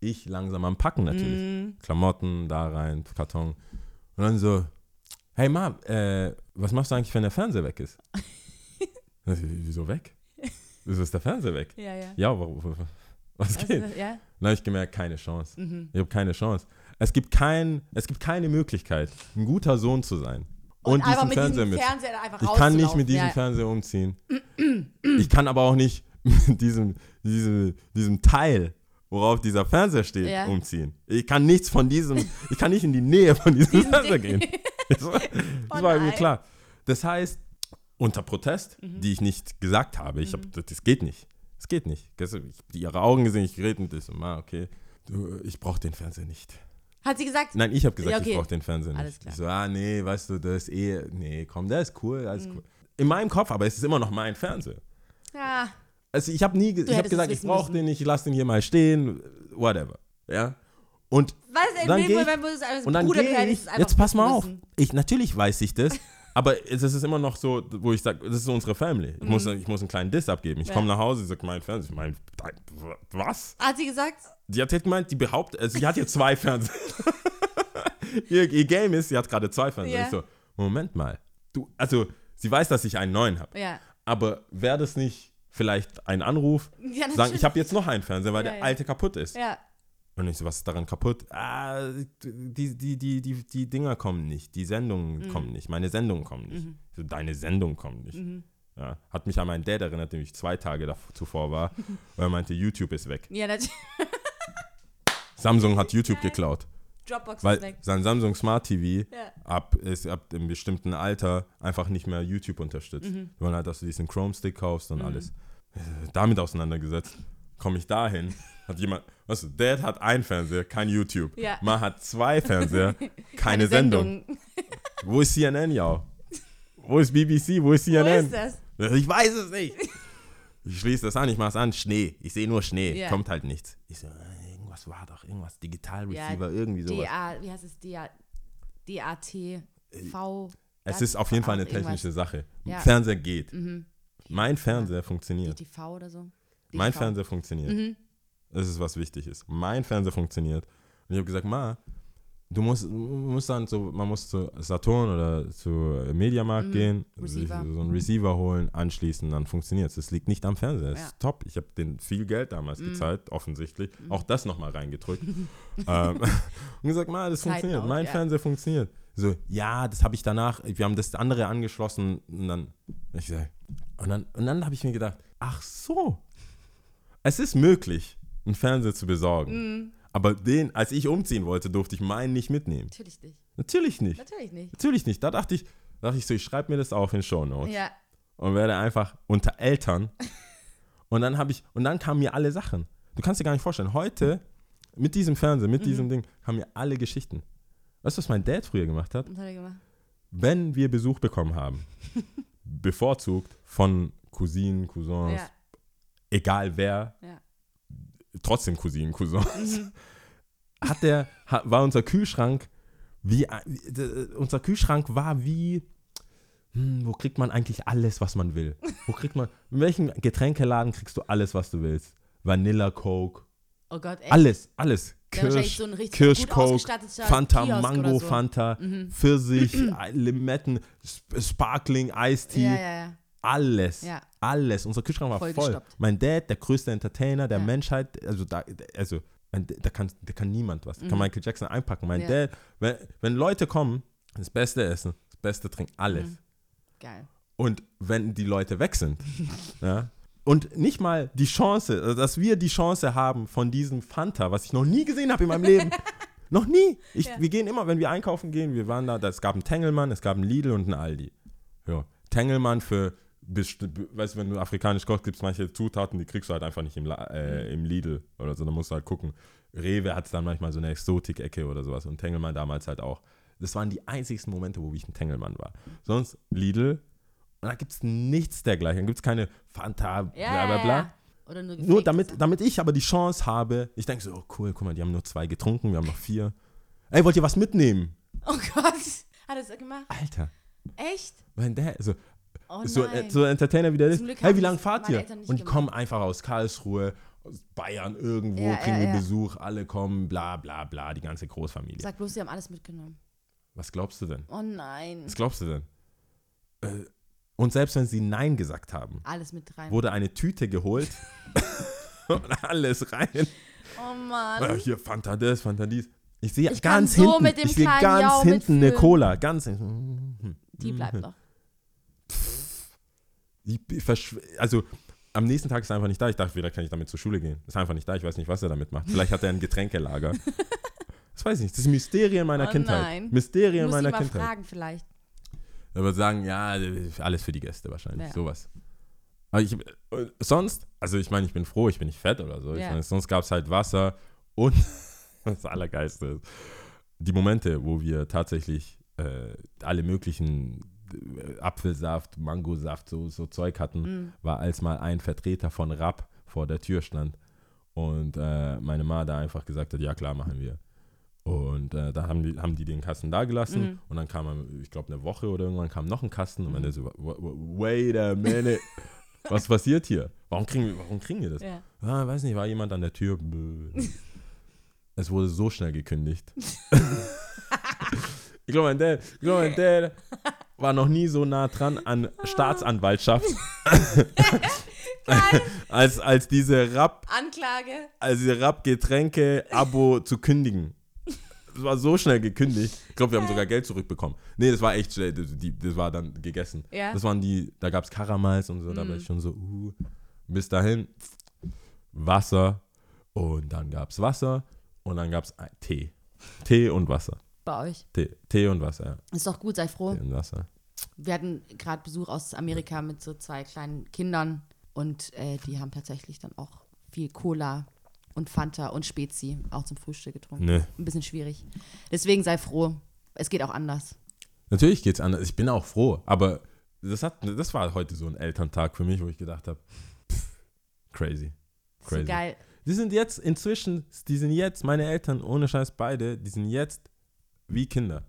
Ich langsam am Packen natürlich. Mhm. Klamotten da rein, Karton. Und dann so, hey Ma, äh, was machst du eigentlich, wenn der Fernseher weg ist? Wieso weg? Wieso [laughs] ist der Fernseher weg? Ja, ja. Ja, warum? Was Was, geht? ja? Dann habe ich gemerkt, keine Chance. Mhm. Ich habe keine Chance. Es gibt, kein, es gibt keine Möglichkeit, ein guter Sohn zu sein. Und, einfach diesen mit Fernseher mit. Fernseher Ich kann nicht mit diesem ja. Fernseher umziehen. Ich kann aber auch nicht [laughs] mit diesem, diesem, diesem Teil, worauf dieser Fernseher steht, Ja. umziehen. Ich kann nichts von diesem, ich kann nicht in die Nähe von diesem Fernseher gehen. [laughs] Das war, das war mir klar. Das heißt, unter Protest, Mhm. die ich nicht gesagt habe. Ich hab, das, das geht nicht. Das geht nicht. Ich hab ihre Augen gesehen, ich rede mit das. Ah, okay. Du, ich brauche den Fernseher nicht. Hat sie gesagt? Nein, ich habe gesagt, Ja, okay. ich brauche den Fernseher nicht. Alles klar. Mhm. Ich so, ah, nee, weißt du, das ist eh, nee, komm, der ist cool, alles cool. In meinem Kopf, aber es ist immer noch mein Fernseher. Ja. Also ich habe nie, ge- ich habe gesagt, es ich brauche den nicht, ich lasse den hier mal stehen, whatever. Ja. Und Was, Dann dem geh Fall, ich- als und dann gehe ich, jetzt pass mal auf, ich, natürlich weiß ich das, aber es ist immer noch so, wo ich sage, das ist unsere Family. Ich, muss, ich muss einen kleinen Diss abgeben. Ich Mhm. Ja. komme nach Hause, ich sage, mein Fernseher, ich mein, was? Hat sie gesagt? Sie hat jetzt gemeint, die behauptet, also sie hat hier zwei Fernseher. [laughs] ihr, ihr Game ist, sie hat gerade zwei Fernseher. Ja. Ich so, Moment mal. Du, also, sie weiß, dass ich einen neuen habe. Ja. Aber wäre das nicht vielleicht ein Anruf, Ja, sagen, ich habe jetzt noch einen Fernseher, weil Ja, der alte kaputt ist. Ja. Und ich so, was ist daran kaputt? Ah, die, die, die, die, die Dinger kommen nicht, die Sendungen Mhm. kommen nicht, meine Sendungen kommen nicht. Ich So, deine Sendung kommt nicht. Mhm. Ja, hat mich an meinen Dad erinnert, dem ich zwei Tage zuvor war, [laughs] weil er meinte, YouTube ist weg. Ja, natürlich. [laughs] Samsung hat YouTube geklaut. Dropbox ist Weil weg. sein Samsung Smart TV Ja. ab, ist ab einem bestimmten Alter einfach nicht mehr YouTube unterstützt. Mhm. Wir wollen halt, dass du diesen Chrome-Stick kaufst und alles. Äh, Damit auseinandergesetzt. Komme ich dahin, hat jemand, weißt du, Dad hat ein Fernseher, kein YouTube. Ja. Ma hat zwei Fernseher, [laughs] keine, Sendung. Wo ist CNN, ja? Wo ist BBC? Wo ist Wo CNN? ist das? Ich weiß es nicht. Ich schließe das an, ich mache es an, Schnee. Ich sehe nur Schnee, Ja. kommt halt nichts. Ich so, äh, irgendwas war doch, irgendwas, Digital Ja, Receiver, irgendwie sowas. DA, wie heißt es? DA, DAT, V. Es ist auf jeden Fall eine technische Sache. Fernseher geht. Mhm. Mein Fernseher funktioniert. DTV oder so. Mein. Fernseher funktioniert. Mhm. Das ist, was wichtig ist. Mein Fernseher funktioniert. Und ich habe gesagt, Ma, du musst, musst dann so, man muss zu Saturn oder zu Mediamarkt gehen, sich Mhm. Receiver. so einen Receiver holen, anschließen, dann funktioniert es. Das liegt nicht am Fernseher. Das Ja. Mhm. ist top. Ich habe den viel Geld damals gezahlt, offensichtlich. Auch das nochmal reingedrückt. [laughs] ähm, [laughs] und gesagt, Ma, das Zeiten funktioniert. auch, mein ja. Fernseher funktioniert. So, ja, das habe ich danach, wir haben das andere angeschlossen und dann, ich sag, und dann, und dann habe ich mir gedacht, ach so, es ist möglich, einen Fernseher zu besorgen. Mhm. Aber den, als ich umziehen wollte, durfte ich meinen nicht mitnehmen. Natürlich nicht. Natürlich nicht. Natürlich nicht. Natürlich nicht. Da dachte ich, dachte ich so, ich schreibe mir das auf in Show Notes Ja. und werde einfach unter Eltern. [laughs] und dann habe ich, und dann kamen mir alle Sachen. Du kannst dir gar nicht vorstellen, heute mit diesem Fernseher, mit Mhm. diesem Ding, kamen mir alle Geschichten. Weißt du, was mein Dad früher gemacht hat? Was hat er gemacht? Wenn wir Besuch bekommen haben, [laughs] bevorzugt von Cousinen, Cousins, Ja. egal wer, Ja. Trotzdem Cousinen, Cousins, Mhm. [laughs] hat der, war unser Kühlschrank wie, wie d- unser Kühlschrank war wie, hm, wo kriegt man eigentlich alles, was man will? Wo kriegt man, in welchem Getränkeladen kriegst du alles, was du willst? Vanilla Coke, Oh Gott, echt? alles, alles. Kirsch, so ein richtig Kirsch gut Coke, ausgestatteter Fanta, Kiosk Mango so. Mhm. Fanta, Pfirsich, [clears throat] Limetten, Sp Sparkling, Eistee, Ja, ja, ja. Alles, Ja. alles. Unser Kühlschrank war voll. Vollgestopft. Mein Dad, der größte Entertainer der Ja. Menschheit, also da, also mein, da kann, da kann niemand was. Da kann Michael Jackson einpacken. Mein Mhm. Ja. Dad, wenn, wenn Leute kommen, das Beste essen, das Beste trinken, alles. Mhm. Geil. Und wenn die Leute weg sind, [laughs] ja, und nicht mal die Chance, also dass wir die Chance haben von diesem Fanta, was ich noch nie gesehen habe in meinem Leben. [laughs] noch nie. Ich, Ja. Wir gehen immer, wenn wir einkaufen gehen, wir waren da, da es gab einen Tengelmann, es gab einen Lidl und einen Aldi. Ja. Tengelmann für, weißt du, wenn du afrikanisch kochst, gibt es manche Zutaten, die kriegst du halt einfach nicht im, La- äh, im Lidl oder so, da musst du halt gucken. Rewe hat dann manchmal so eine Exotik-Ecke oder sowas und Tengelmann damals halt auch. Das waren die einzigsten Momente, wo ich ein Tengelmann war. Sonst Lidl und da gibt es nichts dergleichen. Da gibt es keine Fanta, bla bla bla. Oder nur, Nur damit, damit ich aber die Chance habe, ich denke so, oh cool, guck mal, die haben nur zwei getrunken, wir haben noch vier. Ey, wollt ihr was mitnehmen? Oh Gott. [laughs] Hat er das gemacht? Alter, Echt? mein Dad, so, Oh so, äh, so Entertainer wie der ist. Hey, wie lange fahrt ihr? Und die kommen einfach aus Karlsruhe, aus Bayern, irgendwo, Ja, kriegen ja, wir ja. Besuch, alle kommen, bla bla bla, die ganze Großfamilie. Sag bloß, sie haben alles mitgenommen. Was glaubst du denn? Oh nein. Was glaubst du denn? Äh, und selbst wenn sie Nein gesagt haben, Alles mit rein. wurde eine Tüte geholt [laughs] und alles rein. Oh Mann. hier Fanta das, Fanta dies. Ich sehe ganz so hinten, mit dem ich sehe ganz Jau hinten eine. Cola, ganz hinten. Die bleibt noch. Also am nächsten Tag ist er einfach nicht da. Ich dachte, vielleicht kann ich damit zur Schule gehen. Ist einfach nicht da. Ich weiß nicht, was er damit macht. Vielleicht hat er ein Getränkelager. [laughs] das weiß ich nicht. Das ist Mysterien meiner Oh Kindheit. nein. Mysterien Muss meiner mal Kindheit. fragen vielleicht. Er würde sagen, ja, alles für die Gäste wahrscheinlich, Ja. sowas. Aber ich, äh, sonst, also ich meine, ich bin froh, ich bin nicht fett oder so. Ich Ja. meine, sonst gab es halt Wasser und [laughs] das Allergeiste ist, die Momente, wo wir tatsächlich äh, alle möglichen Apfelsaft, Mangosaft, so, so Zeug hatten, Mhm. war als mal ein Vertreter von Rapp vor der Tür stand und äh, meine Ma da einfach gesagt hat, ja klar, machen wir. Und äh, da haben die, haben die den Kasten da gelassen Mhm. und dann kam, ich glaube, eine Woche oder irgendwann kam noch ein Kasten und man so, "Wa- wa- wait a minute, was passiert hier? Warum kriegen, wir- warum kriegen wir das? Ja. Ah, weiß nicht, war jemand an der Tür? [laughs] Es wurde so schnell gekündigt. [laughs] ich glaube, mein Dad, ich glaube, mein Dad war noch nie so nah dran an Staatsanwaltschaft, [laughs] als, als diese Rapp, Anklage. als diese Rapp-Getränke-Abo zu kündigen. Das war so schnell gekündigt. Ich glaube, wir haben sogar Geld zurückbekommen. Nee, das war echt schnell. Das, die, das war dann gegessen. Ja. Das waren die, da gab es Karamals und so. Da war ich schon so, uh. Bis dahin Wasser und dann gab es Wasser und dann gab es Tee. Tee und Wasser. Bei euch. Tee, Tee und Wasser. Ist doch gut, sei froh. Tee und Wasser. Wir hatten gerade Besuch aus Amerika mit so zwei kleinen Kindern und äh, die haben tatsächlich dann auch viel Cola und Fanta und Spezi auch zum Frühstück getrunken. Nee. Ein bisschen schwierig. Deswegen sei froh. Es geht auch anders. Natürlich geht's anders. Ich bin auch froh, aber das, hat, das war heute so ein Elterntag für mich, wo ich gedacht habe, crazy. Crazy. So geil. Die sind jetzt inzwischen, die sind jetzt, meine Eltern, ohne Scheiß beide, die sind jetzt wie Kinder.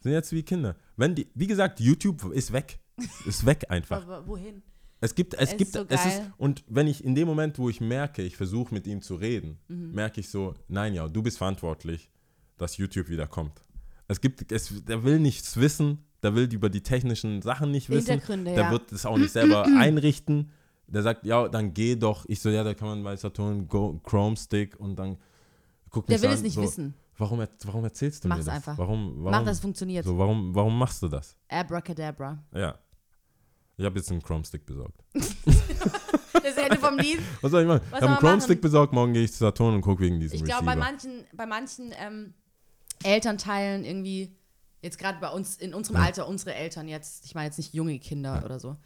sind jetzt wie Kinder. Wenn die, wie gesagt, YouTube ist weg. Ist weg einfach. Aber wohin? Es gibt, es ist gibt, so es ist, und wenn ich in dem Moment, wo ich merke, ich versuche mit ihm zu reden, Mhm. merke ich so, nein, ja, du bist verantwortlich, dass YouTube wieder kommt. Es gibt, es, der will nichts wissen, der will über die technischen Sachen nicht wissen, Hintergründe, der ja. wird es auch nicht selber [clears throat] einrichten. Der sagt, ja, dann geh doch. Ich so, ja, da kann man bei Saturn Chrome Stick und dann guck Der will an, es nicht so, wissen. Warum, warum erzählst du Mach's mir das? einfach. Warum, warum, Mach, dass es funktioniert. so, warum, warum machst du das? Abracadabra. Ja. Ich habe jetzt einen Chrome Stick besorgt. [laughs] Das Ende vom Lied. Was soll ich machen? Was ich habe einen soll man Chrome Stick machen? besorgt, morgen gehe ich zu Saturn und gucke wegen diesem Ich glaube, bei manchen, bei manchen ähm, Elternteilen irgendwie, jetzt gerade bei uns, in unserem Alter, unsere Eltern jetzt, ich meine jetzt nicht junge Kinder oder so,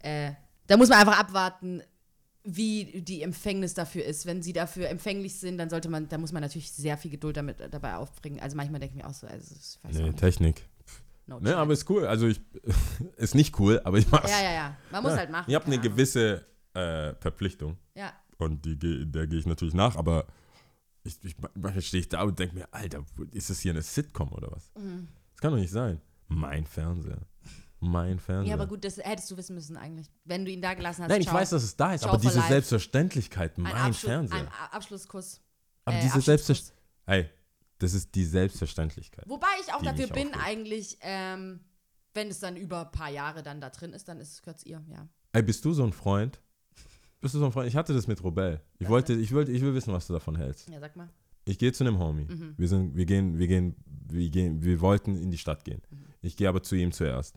äh, da muss man einfach abwarten, wie die Empfängnis dafür ist. Wenn sie dafür empfänglich sind, dann sollte man, da muss man natürlich sehr viel Geduld damit äh, dabei aufbringen. Also manchmal denke ich mir auch so, also ich weiß Nee. Technik. No Ne, aber ist cool. Also ich [laughs] ist nicht cool, aber ich mach's. ja, ja, ja. Man muss halt machen. Ich habe eine Ahnung. gewisse äh, Verpflichtung Ja. und die, der gehe ich natürlich nach, aber ich, ich, manchmal stehe ich da und denke mir, Alter, ist das hier eine Sitcom oder was? Mhm. Das kann doch nicht sein. Mein Fernseher. Mein Fernseher. Ja, aber gut, das hättest du wissen müssen eigentlich. Wenn du ihn da gelassen hast. Nein, ich ciao. weiß, dass es da ist, Ciao aber diese life. Selbstverständlichkeit, ein mein Abschluss, Fernseher. Ein Abschlusskuss. aber äh, diese. Selbstverständlichkeit. Hey, das ist die Selbstverständlichkeit. Wobei ich auch dafür bin, aufregt. eigentlich, ähm, wenn es dann über ein paar Jahre dann da drin ist, dann ist es kurz ihr, ja. Ey, bist du so ein Freund? Bist du so ein Freund? Ich hatte das mit Robel. Ich wollte, ich wollte, ich will wissen, was du davon hältst. Ja, sag mal. Ich gehe zu einem Homie. Mhm. Wir sind, wir gehen, wir gehen, wir gehen, wir wollten in die Stadt gehen. Mhm. Ich gehe aber zu ihm zuerst.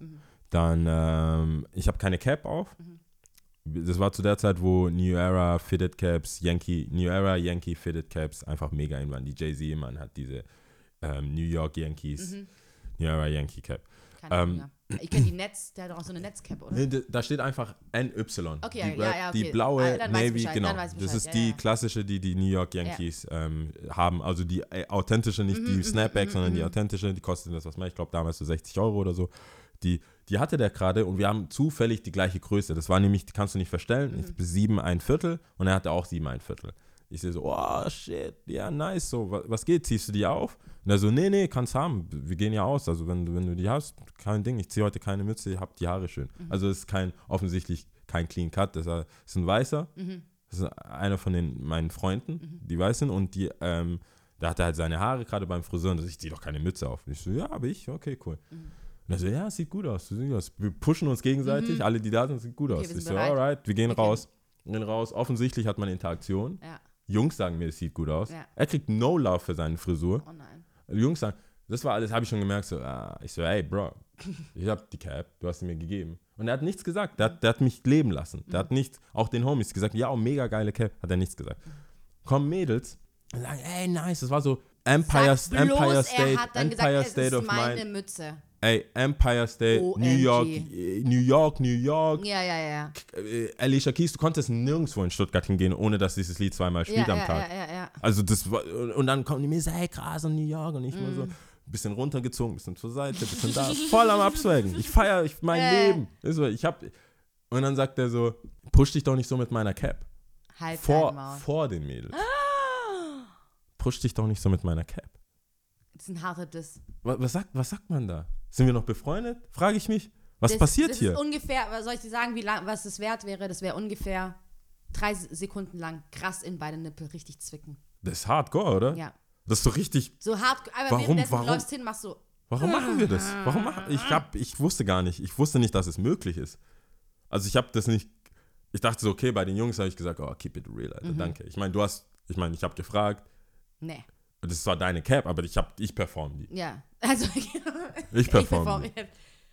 Dann, ähm, ich habe keine Cap auf. Mhm. Das war zu der Zeit, wo New Era Fitted Caps, Yankee, New Era Yankee Fitted Caps einfach mega in waren. Die Jay-Z, man hat diese ähm, New York Yankees, Mhm. New Era Yankee Cap. Keine Ähm. Ich kenne die Netz, der hat auch so eine Netzcap, oder? Nee, da- steht einfach NY. Okay, die, ja, ja, die okay. blaue Ah, Navy, Bescheid, genau. das ist ja, die klassische, die die New York Yankees ähm, haben. Also die äh, authentische, nicht Mhm, die Snapback, sondern die authentische. Die kostet das, was mehr. Ich glaube, damals so 60 Euro oder so. Die, die hatte der gerade und wir haben zufällig die gleiche Größe. Das war nämlich, die kannst du nicht verstellen. Mhm. Sieben ein Viertel und er hatte auch sieben ein Viertel. Ich sehe so, oh shit, ja, nice, so, was, was geht, ziehst du die auf? Und er so, nee, nee, kannst haben, wir gehen ja aus, also wenn, du- wenn du die hast, kein Ding, ich ziehe heute keine Mütze, ich hab die Haare schön. Also es ist kein, offensichtlich kein Clean Cut, das ist ein Weißer, das ist einer von den, meinen Freunden, die weiß sind und die, ähm, da hat er halt seine Haare gerade beim Friseur und ich ziehe doch keine Mütze auf. Und ich so, ja, aber ich, okay, cool. Und er so, ja, sieht gut aus, sieht gut aus. Wir pushen uns gegenseitig, alle, die da sind, sieht gut Okay, aus. Ich so, bereit. alright, wir gehen Okay. raus. Wir gehen raus. Offensichtlich hat man Interaktion. Ja. Jungs sagen mir, es sieht gut aus. Ja. Er kriegt No Love für seine Frisur. Oh nein. Jungs sagen, das war alles, habe ich schon gemerkt. So, ah. Ich so, hey, Bro, ich habe die Cap, du hast sie mir gegeben. Und er hat nichts gesagt. Der, hat- der hat mich leben lassen. Der hat nichts, auch den Homies gesagt, ja, oh, mega geile Cap, hat er nichts gesagt. Kommen Mädels und sagen, ey, nice, das war so Empire, Sag bloß, Empire er State, hat dann Empire gesagt, State es ist of meine Mind. Mütze. Ey, Empire State, New OMG. York, äh, New York, New York. Ja, ja, ja. Äh, Alicia Keys, du konntest nirgendwo in Stuttgart hingehen, ohne dass dieses Lied zweimal Ja, spielt ja, am ja, Tag. ja, ja. Also das war, und dann kommen die mir so, hey krass, in New York und ich nur Mhm. so, bisschen runtergezogen, bisschen zur Seite, [laughs] bisschen da, voll am Abswaggen. Ich feiere ich, mein Äh. Leben. Ist Ich hab, und dann sagt er so, push dich doch nicht so mit meiner Cap. Halt Vor, vor den Mädels. Push dich doch nicht so mit meiner Cap. Das ist ein harter Diss. Was, was, sagt, was sagt man da? Sind wir noch befreundet? Frage ich mich. Was das, passiert das hier? Ist ungefähr, was soll ich dir sagen, wie lang, was es wert wäre? Das wäre ungefähr drei Sekunden lang krass in beide Nippel richtig zwicken. Das ist hardcore, oder? Ja. Das ist so richtig. So hart, aber Warum- währenddessen warum? du läufst hin, machst so. Warum machen wir das? Warum machen ich hab, ich wusste gar nicht. Ich wusste nicht, dass es möglich ist. Also ich habe das nicht. Ich dachte so, okay, bei den Jungs habe ich gesagt, oh, keep it real, Mhm. Alter, danke. Ich meine, du hast, ich meine, ich habe gefragt, Nee. Das ist zwar deine Cap, aber ich habe, ich perform die. Ja. Also, [laughs] Ich perform die.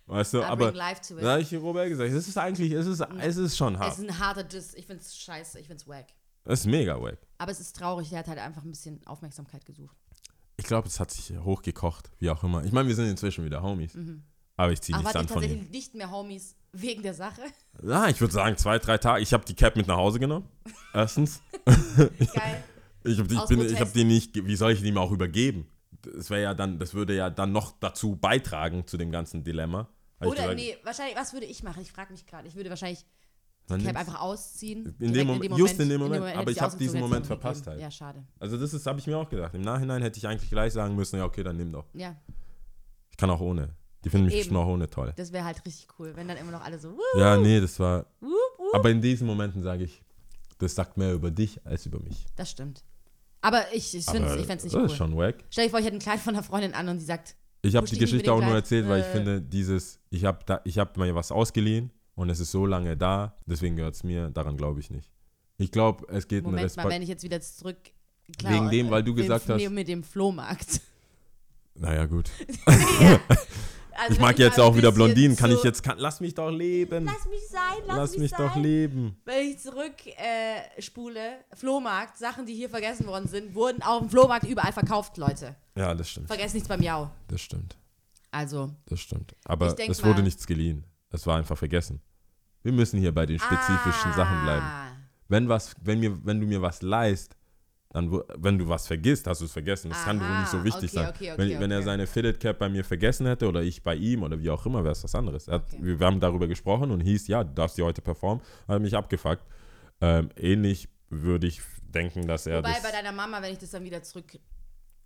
Weißt du, I aber da habe ich Robert gesagt, es ist eigentlich, es ist, es ist schon Es hart. ist ein harter Diss. Ich find's scheiße, ich find's wack. Es ist mega wack. Aber es ist traurig, der hat halt einfach ein bisschen Aufmerksamkeit gesucht. Ich glaube, es hat sich hochgekocht, wie auch immer. Ich meine, wir sind inzwischen wieder Homies. Aber ich ziehe nichts an von ihm. tatsächlich nicht mehr Homies wegen der Sache? Ja, ich würde sagen, zwei, drei Tage. Ich habe die Cap mit nach Hause genommen. [laughs] Erstens. Geil. [laughs] Ich habe die, ich bin, ich hab die nicht, wie soll ich die mir auch übergeben? Das wäre ja dann, das würde ja dann noch dazu beitragen zu dem ganzen Dilemma. Hab ich Oder gesagt, nee, wahrscheinlich, was würde ich machen? Ich frage mich gerade. Ich würde wahrscheinlich die Cap einfach ausziehen. In direkt dem Mom- just in dem Moment. hätte Aber ich ich hab ausgezogen, diesen Moment verpasst halt. Ja, schade. Also das ist, habe ich mir auch gedacht. Im Nachhinein hätte ich eigentlich gleich sagen müssen, ja okay, dann nimm doch. Ja, Ich kann auch ohne. Die finden mich bestimmt auch ohne toll. das wäre halt richtig cool, wenn dann immer noch alle so. Wuh, Ja, nee, das war. wuh, wuh. Aber in diesen Momenten sage ich, das sagt mehr über dich als über mich. Das stimmt. Aber ich, ich finde es nicht das cool. ist schon wack. Stell dir vor, ich hätte ein Kleid von einer Freundin an und die sagt, Ich habe die Geschichte auch nur erzählt, weil ich Äh. finde, dieses, ich habe habe mir was ausgeliehen und es ist so lange da, deswegen gehört es mir, daran glaube ich nicht. Ich glaube, es geht Moment mal, Respekt. wenn ich jetzt wieder zurück. Wegen dem, weil du mit- gesagt hast- Mit dem Flohmarkt. Naja, gut. [laughs] [laughs] Also Ich mag jetzt auch wieder Blondinen. Kann ich jetzt, kann, lass mich doch leben. Lass mich sein, lass, Lass, mich, mich sein. doch leben. Wenn ich zurück äh, spule, Flohmarkt, Sachen, die hier vergessen worden sind, wurden auf dem Flohmarkt überall verkauft, Leute. Ja, das stimmt. Vergesst nichts beim Jau. Das stimmt. Also, Das stimmt. Aber es wurde mal- nichts geliehen. Es war einfach vergessen. Wir müssen hier bei den spezifischen Sachen bleiben. Ah. Wenn, was, wenn, mir, wenn du mir was leist, dann, wenn du was vergisst, hast du es vergessen. Das kann wohl Aha, nicht so wichtig okay, sein. okay, okay, wenn, wenn er seine Fitted Cap bei mir vergessen hätte oder ich bei ihm oder wie auch immer, wäre es was anderes. Er hat, wir, wir haben darüber gesprochen und hieß, ja, du darfst die heute performen. Hat mich abgefuckt. Ähm, ähnlich würde ich denken, dass er Wobei das. bei deiner Mama, wenn ich das dann wieder zurück.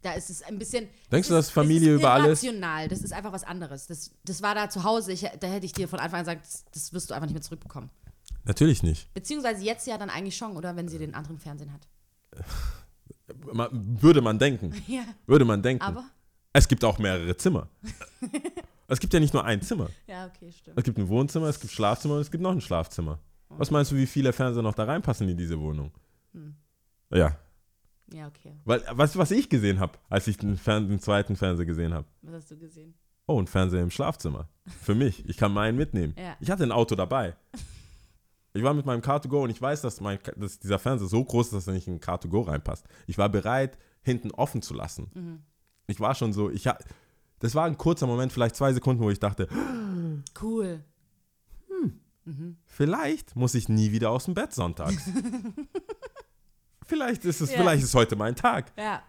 Da ist es ein bisschen. Denkst du, dass Familie über alles-. Das ist einfach was anderes. Das, das war da zu Hause. Ich, da hätte ich dir von Anfang an gesagt, das, das wirst du einfach nicht mehr zurückbekommen. Natürlich nicht. Beziehungsweise jetzt ja dann eigentlich schon, oder? Wenn sie den anderen Fernsehen hat. [laughs] Man, würde man denken. [laughs] Ja. Würde man denken. Aber. Es gibt auch mehrere Zimmer. [laughs] es gibt ja nicht nur ein Zimmer. Ja, okay, stimmt. Es gibt ein Wohnzimmer, es gibt Schlafzimmer und es gibt noch ein Schlafzimmer. Was meinst du, wie viele Fernseher noch da reinpassen in diese Wohnung? Hm. Ja. Ja, okay. Weil, weißt du, was ich gesehen habe, als ich den, den zweiten Fernseher gesehen habe? Was hast du gesehen? Oh, ein Fernseher im Schlafzimmer. Für mich. Ich kann meinen mitnehmen. Ja. Ich hatte ein Auto dabei. Ich war mit meinem Car2Go und ich weiß, dass, mein, dass dieser Fernseher so groß ist, dass er nicht in ein Car2Go reinpasst. Ich war bereit, hinten offen zu lassen. Mhm. Ich war schon so, ich ha, das war ein kurzer Moment, vielleicht zwei Sekunden, wo ich dachte, [gasps] Cool. vielleicht muss ich nie wieder aus dem Bett sonntags. [laughs] vielleicht ist es, Ja. vielleicht ist heute mein Tag. Ja.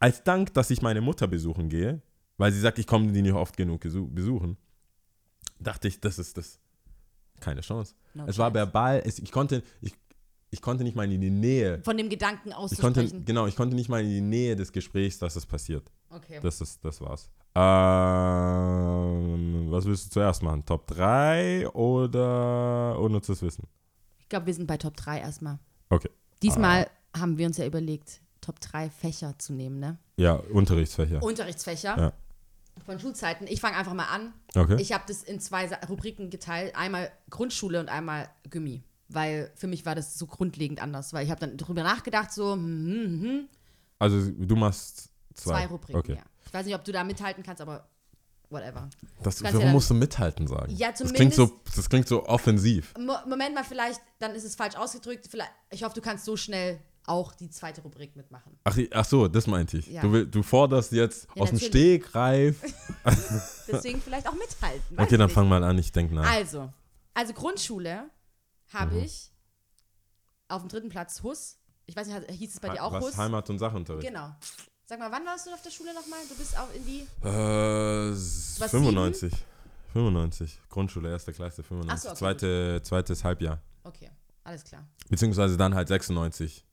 Als Dank, dass ich meine Mutter besuchen gehe, weil sie sagt, ich komme die nicht oft genug besuchen, dachte ich, das ist das. Keine Chance. No es war verbal, es, ich, konnte, ich, ich konnte nicht mal in die Nähe. Von dem Gedanken Ich konnte, auszusprechen. genau, ich konnte nicht mal in die Nähe des Gesprächs, dass es passiert. Okay. Das, ist, das war's. Ähm, was willst du zuerst machen? Top 3 oder unnützes Wissen? Ich glaube, wir sind bei Top 3 erstmal. Okay. Diesmal Ah. haben wir uns ja überlegt, Top 3 Fächer zu nehmen, ne? Ja, Unterrichtsfächer. Unterrichtsfächer Ja. Von Schulzeiten. Ich fange einfach mal an. Okay. Ich habe das in zwei Rubriken geteilt. Einmal Grundschule und einmal Gummi. Weil für mich war das so grundlegend anders. Weil ich habe dann drüber nachgedacht, so, hm, hm, hm, Also du machst zwei. zwei Rubriken, Okay. ja. Ich weiß nicht, ob du da mithalten kannst, aber whatever. Das, warum ja musst du mithalten sagen? Ja, das klingt, so, das klingt so offensiv. Mo Moment mal, vielleicht, dann ist es falsch ausgedrückt. Vielleicht, ich hoffe, du kannst so schnell auch die zweite Rubrik mitmachen. Ach, ach so, das meinte ich. Ja. Du, will, du forderst jetzt Ja, aus dem natürlich. Stegreif. [laughs] Deswegen vielleicht auch mithalten. Okay, dann nicht. fang mal an, ich denke nach. Also, also Grundschule habe Mhm. ich auf dem dritten Platz Hus. Ich weiß nicht, hieß es bei dir auch Was Hus? Heimat- und Sachunterricht? Genau. Sag mal, wann warst du auf der Schule nochmal? Du bist auch in die. Äh, s- Was, 95. 95. Grundschule, erste Klasse, 95. Ach so, okay, Zweite, zweites Halbjahr. Okay, alles klar. Beziehungsweise dann halt 96.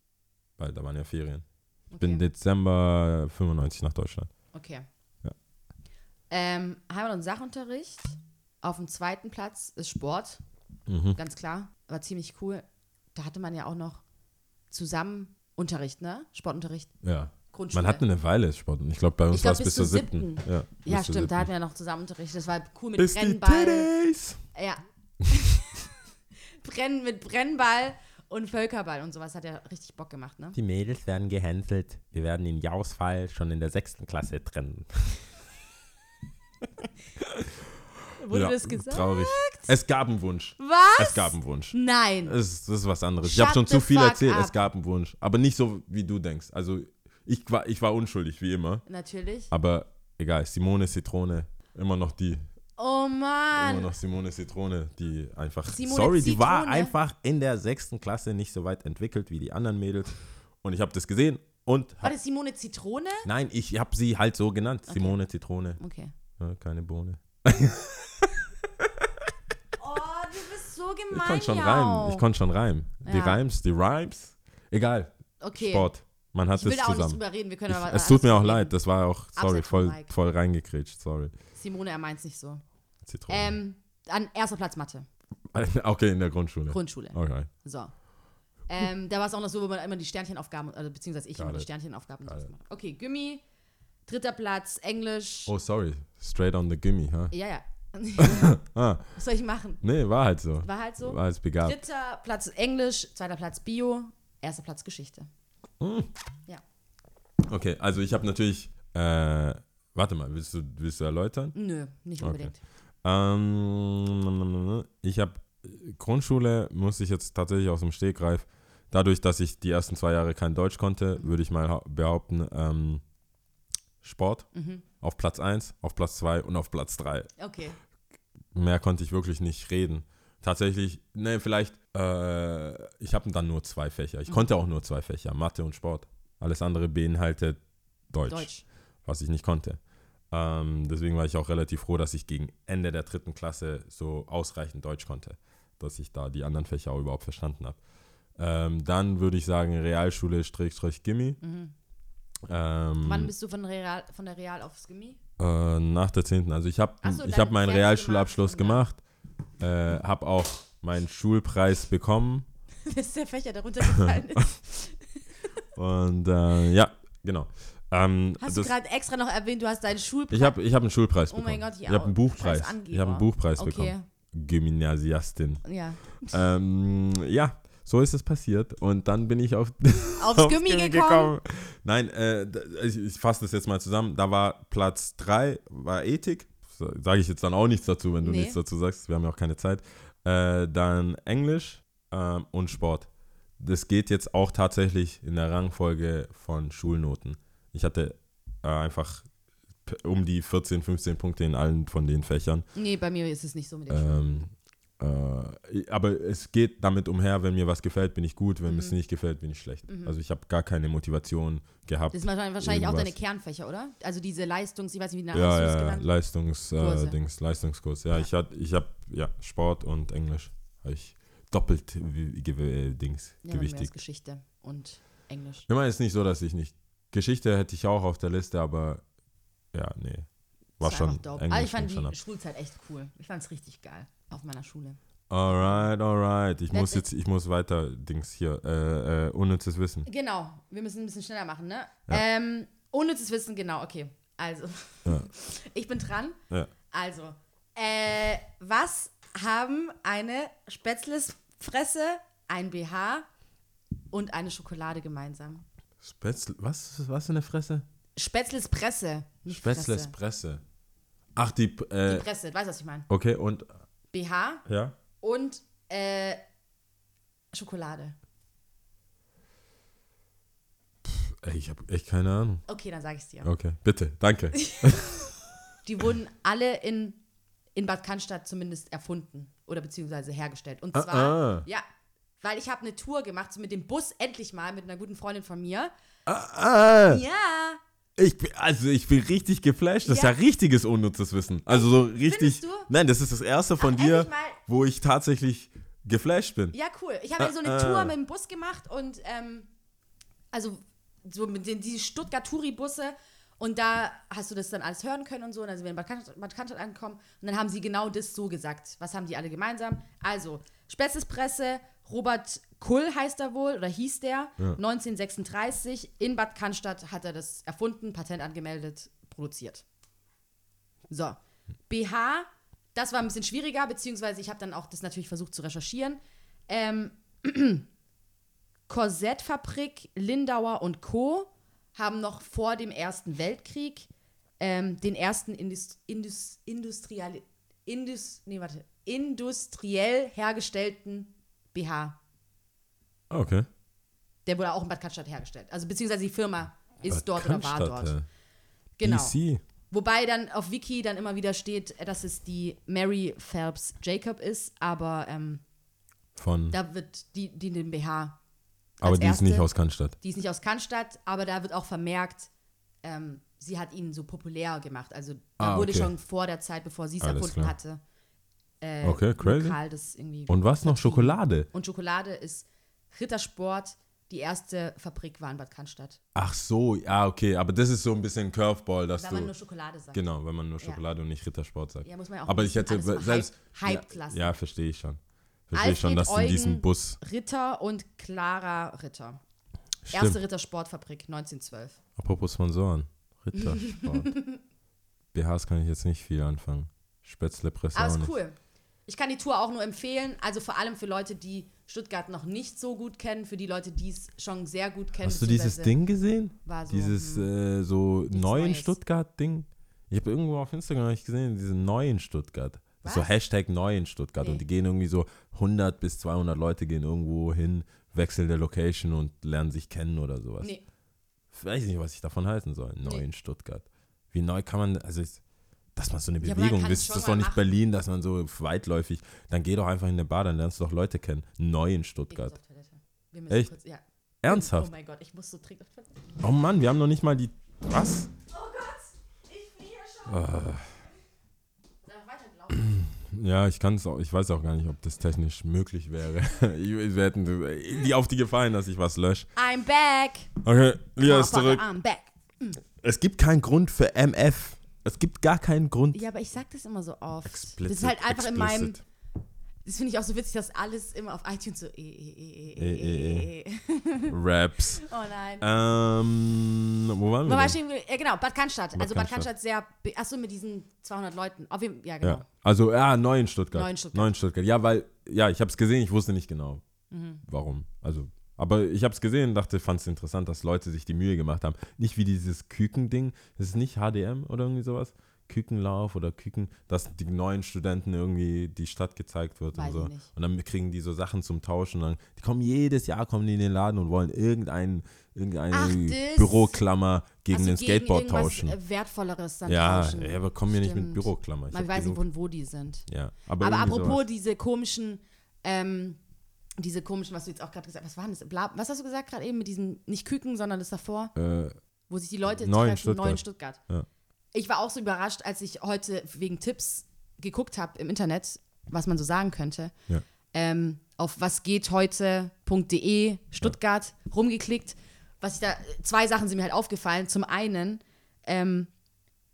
Weil da waren ja Ferien. Ich bin Okay. Dezember 95 nach Deutschland. okay. Ja. Ähm, Heimat- und Sachunterricht. Auf dem zweiten Platz ist Sport. Mhm. Ganz klar. War ziemlich cool. Da hatte man ja auch noch zusammen Unterricht, ne? Sportunterricht. Ja. Grundschule. Man hat eine Weile Sport. Ich glaube, bei uns war es bis, zur siebten. Ja, ja, stimmt. Da hatten wir noch zusammen Unterricht. Das war cool mit Bis die Brennball. Titties. Ja. [laughs] Brennen mit Brennball und Völkerball und sowas hat ja richtig Bock gemacht, ne? Die Mädels werden gehänselt. Wir werden den Jausfall schon in der sechsten Klasse trennen. Wurde ja, das gesagt? Traurig. Es gab einen Wunsch. Was? Es gab einen Wunsch. Nein. Es, das ist was anderes. ich Shut habe schon zu viel erzählt. up. Es gab einen Wunsch. Aber nicht so, wie du denkst. Also, ich war, ich war unschuldig, wie immer. Natürlich. Aber egal. Simone Zitrone. Immer noch die. Oh Immer Mann. noch Simone Zitrone, die einfach. Simone sorry, die war Zitrone? einfach in der sechsten Klasse nicht so weit entwickelt wie die anderen Mädels. Und ich habe das gesehen und. War das Simone Zitrone? nein, ich habe sie halt so genannt. Simone Zitrone. Okay. Ja, keine Bohne. Oh, du bist so gemein. Ich konnte schon Jau. reimen. Ich konnte schon reimen. Die Ja. Rhymes, die Rhymes. Egal. Okay. Sport. Man hat Ich will es da auch nicht zusammen. drüber reden. Wir können Ich, aber es tut mir auch alles leid, reden. das war auch, sorry, Abseits voll, voll reingekrätscht, sorry. Simone, er meint es nicht so. Zitrone. Ähm, an erster Platz Mathe. [laughs] okay, in der Grundschule. Grundschule. Okay. So. Ähm, da war es auch noch so, wo man immer die Sternchenaufgaben, also beziehungsweise ich immer Got die it. Sternchenaufgaben und Got gemacht. Okay, Gummi. Dritter Platz, Englisch. Oh, sorry. Straight on the gimme, huh? Ja, ja. [laughs] Ah, Was soll ich machen? nee, war halt so. War halt so. War als begabt. Dritter Platz Englisch, zweiter Platz Bio, erster Platz Geschichte. Okay, also ich habe natürlich, äh, warte mal, willst du, willst du erläutern? Nö, nicht Okay. Ähm, ich habe Grundschule, muss ich jetzt tatsächlich aus dem Stegreif, dadurch, dass ich die ersten zwei Jahre kein Deutsch konnte, würde ich mal hau- behaupten, ähm, Sport Mhm. auf Platz 1, auf Platz 2 und auf Platz 3. Okay. Mehr konnte ich wirklich nicht reden. Tatsächlich, ne, vielleicht, äh, ich habe dann nur zwei Fächer. Ich Mhm. konnte auch nur zwei Fächer, Mathe und Sport. Alles andere beinhaltet Deutsch, Deutsch. was ich nicht konnte. Ähm, deswegen war ich auch relativ froh, dass ich gegen Ende der dritten Klasse so ausreichend Deutsch konnte, dass ich da die anderen Fächer auch überhaupt verstanden habe. Ähm, dann würde ich sagen Realschule Strich Gimmi. Mhm. Ähm, Wann bist du von, Real, von der Real aufs Gimmi? Äh, nach der 10. Also ich habe so, ich hab meinen Realschulabschluss gemacht gemacht, äh, habe auch meinen Schulpreis bekommen [laughs] Das ist der Fächer, der runtergefallen [laughs] ist. und äh, ja, genau. Ähm, Hast du gerade extra noch erwähnt, du hast deinen Schulpreis. ich habe ich hab einen Schulpreis Oh bekommen. mein Gott, ich ich habe einen Buchpreis. Ich habe einen Buchpreis Okay. bekommen. Gymnasiastin. Ja. ähm, ja, so ist es passiert und dann bin ich auf [laughs] Aufs aufs Gummi Gimmi gekommen. Nein, äh, ich, ich fasse das jetzt mal zusammen. Da war Platz 3, war Ethik. Sage ich jetzt dann auch nichts dazu, wenn du Nee. nichts dazu sagst. Wir haben ja auch keine Zeit. Äh, dann Englisch ähm, und Sport. Das geht jetzt auch tatsächlich in der Rangfolge von Schulnoten. Ich hatte äh, einfach um die 14, 15 Punkte in allen von den Fächern. Nee, bei mir ist es nicht so mit den. Ähm, äh, aber es geht damit umher, wenn mir was gefällt, bin ich gut, wenn Mhm. mir es nicht gefällt, bin ich schlecht. Also ich habe gar keine Motivation gehabt. Das sind wahrscheinlich wahrscheinlich auch deine irgendwas. Kernfächer, oder? Also diese Leistungs-, ich weiß nicht, wie Ja, hast ja, genannt? Leistungs, äh. Dings, Leistungskurs. Ja, Ja. ich hatte, ich habe, ja, Sport und Englisch. Habe ich doppelt äh, Dings, Ja, gewichtigt. Geschichte und Englisch. Ich meine, es ist nicht so, dass ich nicht. Geschichte hätte ich auch auf der Liste, aber ja, nee. War Das schon dope. Englisch Also ich fand die ab. Schulzeit echt cool. Ich fand es richtig geil auf meiner Schule. Alright, alright. Ich muss jetzt, ich muss weiter, Dings hier, äh, äh, unnützes Wissen. Genau, wir müssen ein bisschen schneller machen, ne? Ja. Ähm, unnützes Wissen, genau, okay. Also, Ja. [laughs] ich bin dran. Ja. Also, äh, was haben eine Spätzlesfresse, ein BH und eine Schokolade gemeinsam? Spätzle, was, was in der Fresse? Spätzlespresse, nicht Spätzles Fresse. Presse. Ach, die, äh, Die Presse, weißt du, was ich meine? okay, und, BH ja? und äh, Schokolade. Ey, ich habe echt keine Ahnung. Okay, dann sage ich es dir. Okay, bitte, danke. [laughs] Die wurden alle in, in Bad Cannstatt zumindest erfunden oder beziehungsweise hergestellt. Und Ah, zwar, ah. ja, weil ich habe eine Tour gemacht, so mit dem Bus endlich mal, mit einer guten Freundin von mir. Ah, Ja, ich also ich bin richtig geflasht. Das Ja. ist ja richtiges unnützes Wissen. Also so richtig. Du? Nein, das ist das erste von Ach, dir, wo ich tatsächlich geflasht bin. ja, cool. Ich habe Ah, so eine ah. Tour mit dem Bus gemacht und, ähm, also so mit den die Stuttgart-Touri-Busse. Und da hast du das dann alles hören können und so. Und dann sind wir in Bad Cannstatt, Bad Cannstatt angekommen. Und dann haben sie genau das so gesagt. Was haben die alle gemeinsam? Also, Spätzespresse, Robert Kull heißt er wohl, oder hieß der, 1936. In Bad Cannstatt hat er das erfunden, Patent angemeldet, produziert. So, BH, das war ein bisschen schwieriger, beziehungsweise ich habe dann auch das natürlich versucht zu recherchieren. Ähm, [clears throat] Korsettfabrik, Lindauer und Co. haben noch vor dem Ersten Weltkrieg ähm, den ersten Indus, Indus, industrial, Indus, nee, warte, industriell hergestellten BH. Okay. Der wurde auch in Bad Cannstatt hergestellt. Also beziehungsweise die Firma ist Bad dort oder war Cannstatt, dort. äh, Genau. DC. Wobei dann auf Wiki dann immer wieder steht, dass es die Mary Phelps Jacob ist, aber ähm, Von. da wird die, die den BH aber die ist nicht erste- aus Cannstatt. Die ist nicht aus Cannstatt, aber da wird auch vermerkt, ähm, sie hat ihn so populär gemacht. Also da Ah, wurde okay. schon vor der Zeit, bevor sie es erfunden klar. hatte, äh, Okay, crazy. lokal das irgendwie. Und was noch? Schokolade. Und Schokolade ist Rittersport. Die erste Fabrik war in Bad Cannstatt. Ach so, ja, okay. Aber das ist so ein bisschen Curveball, dass Wenn man du. nur Schokolade sagt. Genau, wenn man nur Schokolade und nicht Rittersport sagt. Ja, muss man ja auch Aber ich hätte selbst. hype- hyped lassen. Ja, verstehe ich schon. Verstehe ich schon, dass in diesem Eugen Bus. Ritter und Clara Ritter. Stimmt. Erste Rittersportfabrik 1912. Apropos Sponsoren. Rittersport. [laughs] BHs kann ich jetzt nicht viel anfangen. Spätzle Presse Aber auch ist cool. Ich kann die Tour auch nur empfehlen. Also vor allem für Leute, die Stuttgart noch nicht so gut kennen, für die Leute, die es schon sehr gut kennen. Hast du dieses Ding gesehen? War so, Dieses hm, äh, so neuen Neues. Stuttgart-Ding? Ich habe irgendwo auf Instagram ich gesehen, diese neuen Stuttgart. So? Hashtag neuen Stuttgart. Nee. Und die gehen irgendwie so 100 bis 200 Leute gehen irgendwo hin, wechseln der Location und lernen sich kennen oder sowas. nee, Ich weiß nicht, was ich davon halten soll. Neuen Stuttgart. Wie neu kann man, also ich, dass man so eine Ja, Bewegung, kann das ist schon doch nicht machen. Berlin, dass man so weitläufig, dann geh doch einfach in eine Bar, dann lernst du doch Leute kennen. Neu in Stuttgart. Echt? kurz, ja. Ernsthaft? Oh mein Gott, ich muss so Toilette. Oh Mann, wir haben noch nicht mal die, was? Oh Gott, ich schon. Soll ich noch weiterlaufen? [clears throat] Ja, ich kann es auch, ich weiß auch gar nicht, ob das technisch möglich wäre. [laughs] Ich- wir hätten die auf die Gefallen, dass ich was lösche. I'm back. Okay, Lia ist zurück. I'm back. Es gibt keinen Grund für MF. Es gibt gar keinen Grund. Ja, aber ich sag das immer so oft. Explicit, das ist halt einfach in meinem. explicit. Das finde ich auch so witzig, dass alles immer auf iTunes so. Eh, eh, eh, eh, Eh, eh, eh, eh. [laughs] Raps. Oh nein. Ähm, wo waren Wo wir? war denn? ich? Ja, genau, Bad Cannstatt. Bad also Bad Cannstatt. Sehr. Achso, mit diesen 200 Leuten. Auf ja, genau. Ja, also ja, neu in Stuttgart. Neu in Stuttgart. Neu in Stuttgart. Ja, weil, ja, ich habe es gesehen, ich wusste nicht genau, Mhm. warum. Also, aber ich habe es gesehen, dachte, fand es interessant, dass Leute sich die Mühe gemacht haben. Nicht wie dieses Küken-Ding, das ist nicht HDM oder irgendwie sowas. Kükenlauf oder Küken, dass die neuen Studenten irgendwie die Stadt gezeigt wird Weiß und so. nicht. Und dann kriegen die so Sachen zum Tauschen. Und dann, die kommen jedes Jahr kommen die in den Laden und wollen irgendein, irgendeine Ach. Büroklammer gegen Also den Skateboard irgendwas, tauschen. Wertvolleres dann Ja, tauschen. ja, aber komm mir nicht mit. Büroklammer. Ich Man weiß nicht, genug- wo, wo die sind. Ja, aber, Aber apropos sowas. diese komischen, ähm, diese komischen, was du jetzt auch gerade gesagt hast, was waren das? Bla, was hast du gesagt gerade eben mit diesem, nicht Küken, sondern das davor, Äh, wo sich die Leute Neu in treffen, Stuttgart. neu in Stuttgart. Ja. Ich war auch so überrascht, als ich heute wegen Tipps geguckt habe im Internet, was man so sagen könnte. Ja. Ähm, auf wasgehtheute.de Stuttgart rumgeklickt. Was ich da, zwei Sachen sind mir halt aufgefallen. Zum einen, ähm,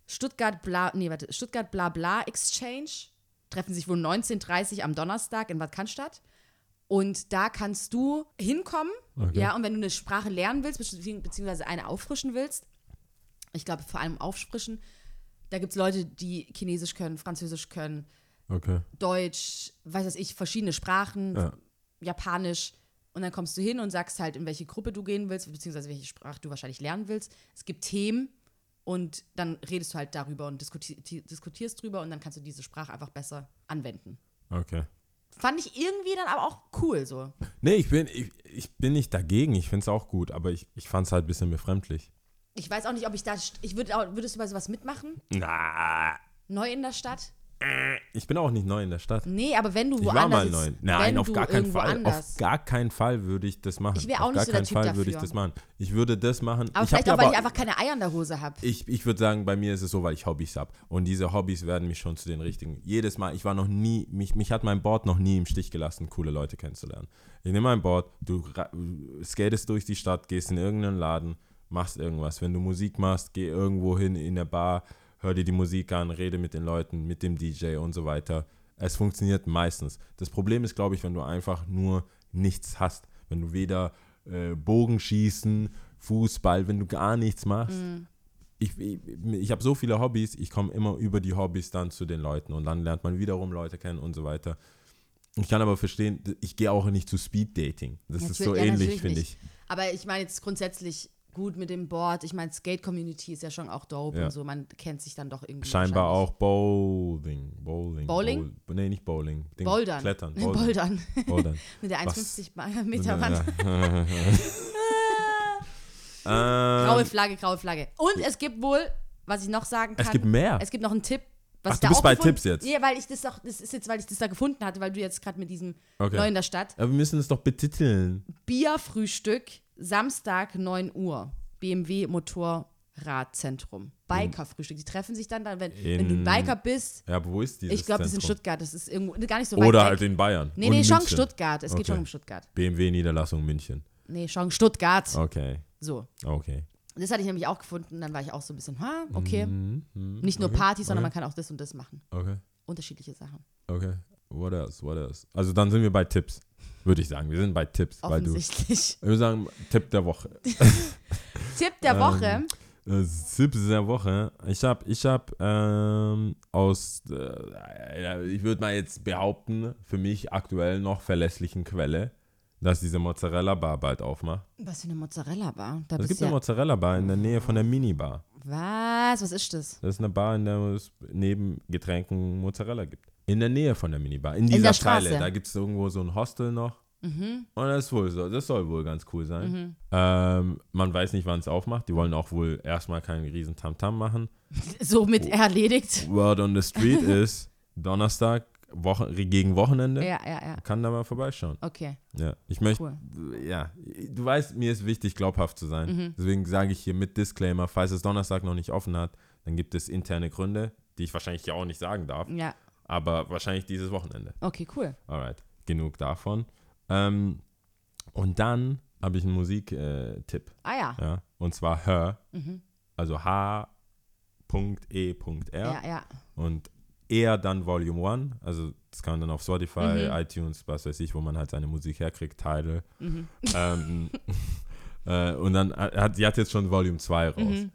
Stuttgart Bla, nee, warte, Stuttgart Bla Bla Exchange treffen sich wohl 19.30 am Donnerstag in Bad Cannstatt. Und da kannst du hinkommen, Okay. ja, und wenn du eine Sprache lernen willst, bezieh- beziehungsweise eine auffrischen willst, ich glaube vor allem auffrischen, da gibt es Leute, die Chinesisch können, Französisch können, Okay. Deutsch, weiß was ich, verschiedene Sprachen, Ja. Japanisch. Und dann kommst du hin und sagst halt, in welche Gruppe du gehen willst, beziehungsweise welche Sprache du wahrscheinlich lernen willst. Es gibt Themen und dann redest du halt darüber und diskuti diskutierst drüber und dann kannst du diese Sprache einfach besser anwenden. Okay. Fand ich irgendwie dann aber auch cool so. Nee, ich bin, ich, ich bin nicht dagegen, ich finde es auch gut, aber ich, ich fand es halt ein bisschen befremdlich. Ich weiß auch nicht, ob ich da. Ich würde auch, würdest du bei sowas mitmachen? Na, Neu in der Stadt? Ich bin auch nicht neu in der Stadt. Nee, aber wenn du Ich woanders war mal neu. Nein, auf gar keinen Fall. Anders. Auf gar keinen Fall würde ich das machen. Ich wär auf auch nicht gar so der keinen Typ Fall würde ich dafür. das machen. Ich würde das machen. aber ich vielleicht auch, weil ich einfach keine Eier in der Hose habe. Ich, ich würde sagen, bei mir ist es so, weil ich Hobbys habe. Und diese Hobbys werden mich schon zu den richtigen. Jedes Mal, ich war noch nie, mich, mich hat mein Board noch nie im Stich gelassen, coole Leute kennenzulernen. Ich nehme mein Board, du skatest durch die Stadt, gehst in irgendeinen Laden, machst irgendwas. Wenn du Musik machst, geh irgendwo hin in der Bar, hör dir die Musik an, rede mit den Leuten, mit dem DJ und so weiter. Es funktioniert meistens. Das Problem ist, glaube ich, wenn du einfach nur nichts hast. Wenn du weder äh, Bogenschießen, Fußball, wenn du gar nichts machst. Ich, ich, ich habe so viele Hobbys, ich komme immer über die Hobbys dann zu den Leuten und dann lernt man wiederum Leute kennen und so weiter. Ich kann aber verstehen, ich gehe auch nicht zu Speed Dating. Das ist so Natürlich- ja, ähnlich, natürlich finde ich. Aber ich meine jetzt grundsätzlich gut mit dem Board. Ich meine, Skate-Community ist ja schon auch dope Ja. und so. Man kennt sich dann doch irgendwie. Scheinbar auch Bowling. Bowling. Bowling? Bowl, nee, nicht Bowling. Ding, Bouldern. Klettern. [laughs] Bouldern. Bouldern. [laughs] mit der Was? 1,50 Meter Wand. Ja. [laughs] Graue ähm, Flagge, graue Flagge. Und es gibt wohl, was ich noch sagen kann. es gibt mehr. Es gibt noch einen Tipp. Was Ach, ich du da bist auch bei gefunden- Tipps jetzt? Nee, weil ich das doch, das ist jetzt, weil ich das da gefunden hatte, weil du jetzt gerade mit diesem Okay. Neu in der Stadt. Aber wir müssen es doch betiteln. Bierfrühstück, Samstag 9 Uhr. BMW Motorradzentrum. Bikerfrühstück. Die treffen sich dann, dann wenn, wenn du In- ein Biker bist. Ja, aber wo ist dieses Ich glaube, das ist in? Stuttgart. Das ist irgendwo gar nicht so weit Oder weg. halt in Bayern. Nee, nee, schon. Stuttgart. Es geht Okay. schon um Stuttgart. BMW-Niederlassung München. Nee, schon Stuttgart. Okay, So. okay. Das hatte ich nämlich auch gefunden. Dann war ich auch so ein bisschen, ha, okay. Mhm, mhm, Nicht nur okay, Party, sondern man okay, kann auch das und das machen. Okay, Unterschiedliche Sachen. okay. What else, what else? Also dann sind wir bei Tipps, würde ich sagen. Wir sind bei Tipps, weil du... Offensichtlich. Ich würde sagen, Tipp der Woche. [laughs] Tipp der Ähm, Woche. Äh, Tipp der Woche. Ich habe ich hab, ähm, aus, äh, ich würde mal jetzt behaupten, für mich aktuell noch verlässlichen Quelle, dass diese Mozzarella-Bar bald aufmacht. Was für eine Mozzarella-Bar? Da Es gibt ja, eine Mozzarella-Bar in der Nähe von der Minibar. Was? Was ist das? Das ist eine Bar, in der es neben Getränken Mozzarella gibt. In der Nähe von der Minibar. In dieser der Zeile. Straße? Da gibt es irgendwo so ein Hostel noch. Mhm. Und das ist wohl so. Das soll wohl ganz cool sein. Ähm, man weiß nicht, wann es aufmacht. Die wollen auch wohl erstmal keinen riesen Tamtam machen. [laughs] Somit Oh. erledigt. Word on the Street [laughs] ist Donnerstag Woche, gegen Wochenende. Ja, ja, ja. Kann da mal vorbeischauen. Okay. Ja, ich möchte, Cool. ja, du weißt, mir ist wichtig, glaubhaft zu sein. Mhm. Deswegen sage ich hier mit Disclaimer, falls es Donnerstag noch nicht offen hat, dann gibt es interne Gründe, die ich wahrscheinlich ja auch nicht sagen darf, Ja. Aber wahrscheinlich dieses Wochenende. Okay, cool. Alright, genug davon. Ähm, und dann habe ich einen Musiktipp, Ah ja. ja, und zwar Her, Mhm. also H.E.R. Ja, ja. und eher dann Volume 1, also das kann man dann auf Spotify, Mhm. iTunes, was weiß ich, wo man halt seine Musik herkriegt, Tidal. Mhm. Ähm, [laughs] äh, und dann hat sie hat jetzt schon Volume 2 raus. Mhm.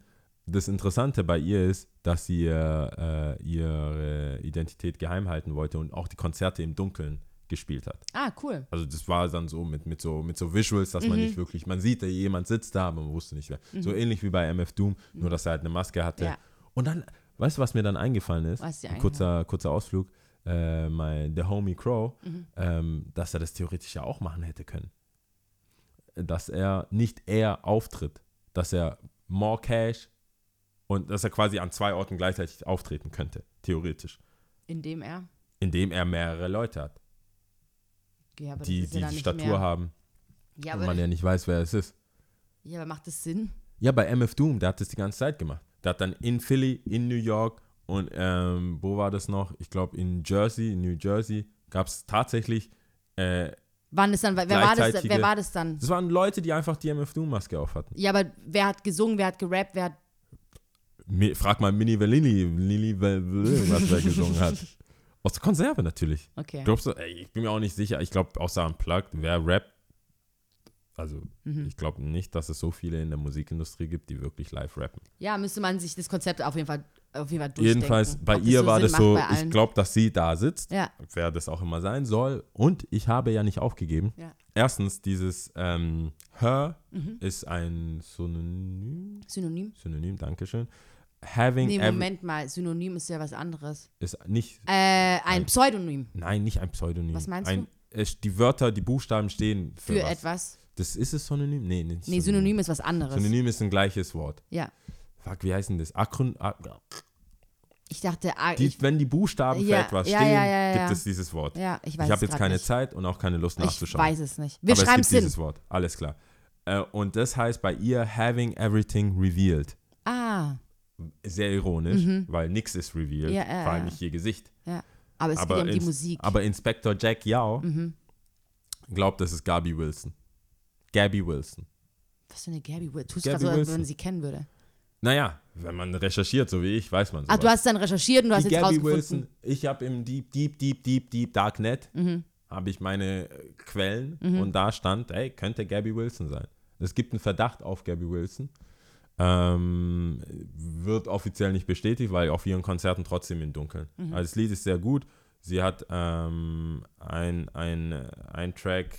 Das Interessante bei ihr ist, dass sie äh, ihre Identität geheim halten wollte und auch die Konzerte im Dunkeln gespielt hat. Ah, cool. Also das war dann so mit, mit so mit so Visuals, dass man Mhm. nicht wirklich, man sieht, da jemand sitzt da, aber man wusste nicht wer. So ähnlich wie bei MF Doom, nur dass er halt eine Maske hatte. Ja. Und dann, weißt du, was mir dann eingefallen ist? Was Ein kurzer, kurzer Ausflug. Äh, mein, der Homie Crow, Mhm. ähm, dass er das theoretisch ja auch machen hätte können. Dass er nicht er auftritt, dass er more cash und dass er quasi an zwei Orten gleichzeitig auftreten könnte, theoretisch. Indem er. Indem er mehrere Leute hat, Ja, aber die die, ja die Statur mehr. haben Ja und aber, man ja nicht weiß, wer es ist. ja, aber macht das Sinn? Ja, bei MF Doom, der hat das die ganze Zeit gemacht. Der hat dann in Philly, in New York und ähm, wo war das noch? Ich glaube in Jersey, in New Jersey, gab es tatsächlich, äh, Wann ist dann, wer war das, wer war das dann? das waren Leute, die einfach die MF Doom-Maske auf hatten. Ja, aber wer hat gesungen, wer hat gerappt, wer hat. Frag mal Mini Lili, Lili, was der gesungen hat. [laughs] Aus der Konserve natürlich. Okay. Glaubst du, ey, ich bin mir auch nicht sicher, ich glaube, außer Unplugged, wer rappt, also Mhm. ich glaube nicht, dass es so viele in der Musikindustrie gibt, die wirklich live rappen. Ja, müsste man sich das Konzept auf jeden Fall, auf jeden Fall durchdenken. Jedenfalls, bei ihr war Sinn das so, ich glaube, dass sie da sitzt, Ja, wer das auch immer sein soll. Und ich habe ja nicht aufgegeben. ja. Erstens, dieses ähm, Her Mhm. ist ein Synonym, Synonym? Synonym, Dankeschön. Having Nee, Moment mal. Synonym ist ja was anderes. ist nicht, Äh, ein Pseudonym nein, nicht ein Pseudonym. Was meinst ein, Es, die Wörter, die Buchstaben stehen für, für was. etwas. Das ist es Synonym? Nee, nicht Nee, Synonym ist was anderes. Synonym ist ein gleiches Wort. Ja. Fuck, wie heißt denn das? Akron Ak Ich dachte, ah, die, ich, wenn die Buchstaben für Ja, etwas ja, stehen, ja, gibt es dieses Wort. ja, ich weiß ich habe jetzt keine nicht. Zeit und auch keine Lust Ich nachzuschauen. weiß es nicht. Wir aber schreiben es es gibt hin. dieses Wort. Alles klar. Äh, und das heißt bei ihr having everything revealed. Ah, Sehr ironisch, weil nichts ist revealed, Ja, ja, vor allem nicht ihr Gesicht. Aber es aber, geht um die ins- Musik. Mhm. aber Inspector Jack Yao glaubt, das ist Gabi Wilson. Gabby Wilson. was für eine Gabby Wilson. Tust gerade so, als wenn man sie kennen würde. Naja, wenn man recherchiert, so wie ich, weiß man so. Ah, du hast dann recherchiert und du hast die jetzt Gabby rausgefunden. Wilson, ich habe im Deep, Deep, Deep, Deep, Deep Darknet, Mhm. habe ich meine äh, Quellen und da stand, ey, könnte Gabby Wilson sein. Es gibt einen Verdacht auf Gabby Wilson. Ähm, wird offiziell nicht bestätigt, weil auf ihren Konzerten trotzdem im Dunkeln. Mhm. Also das Lied ist sehr gut. Sie hat ähm, ein, ein, ein Track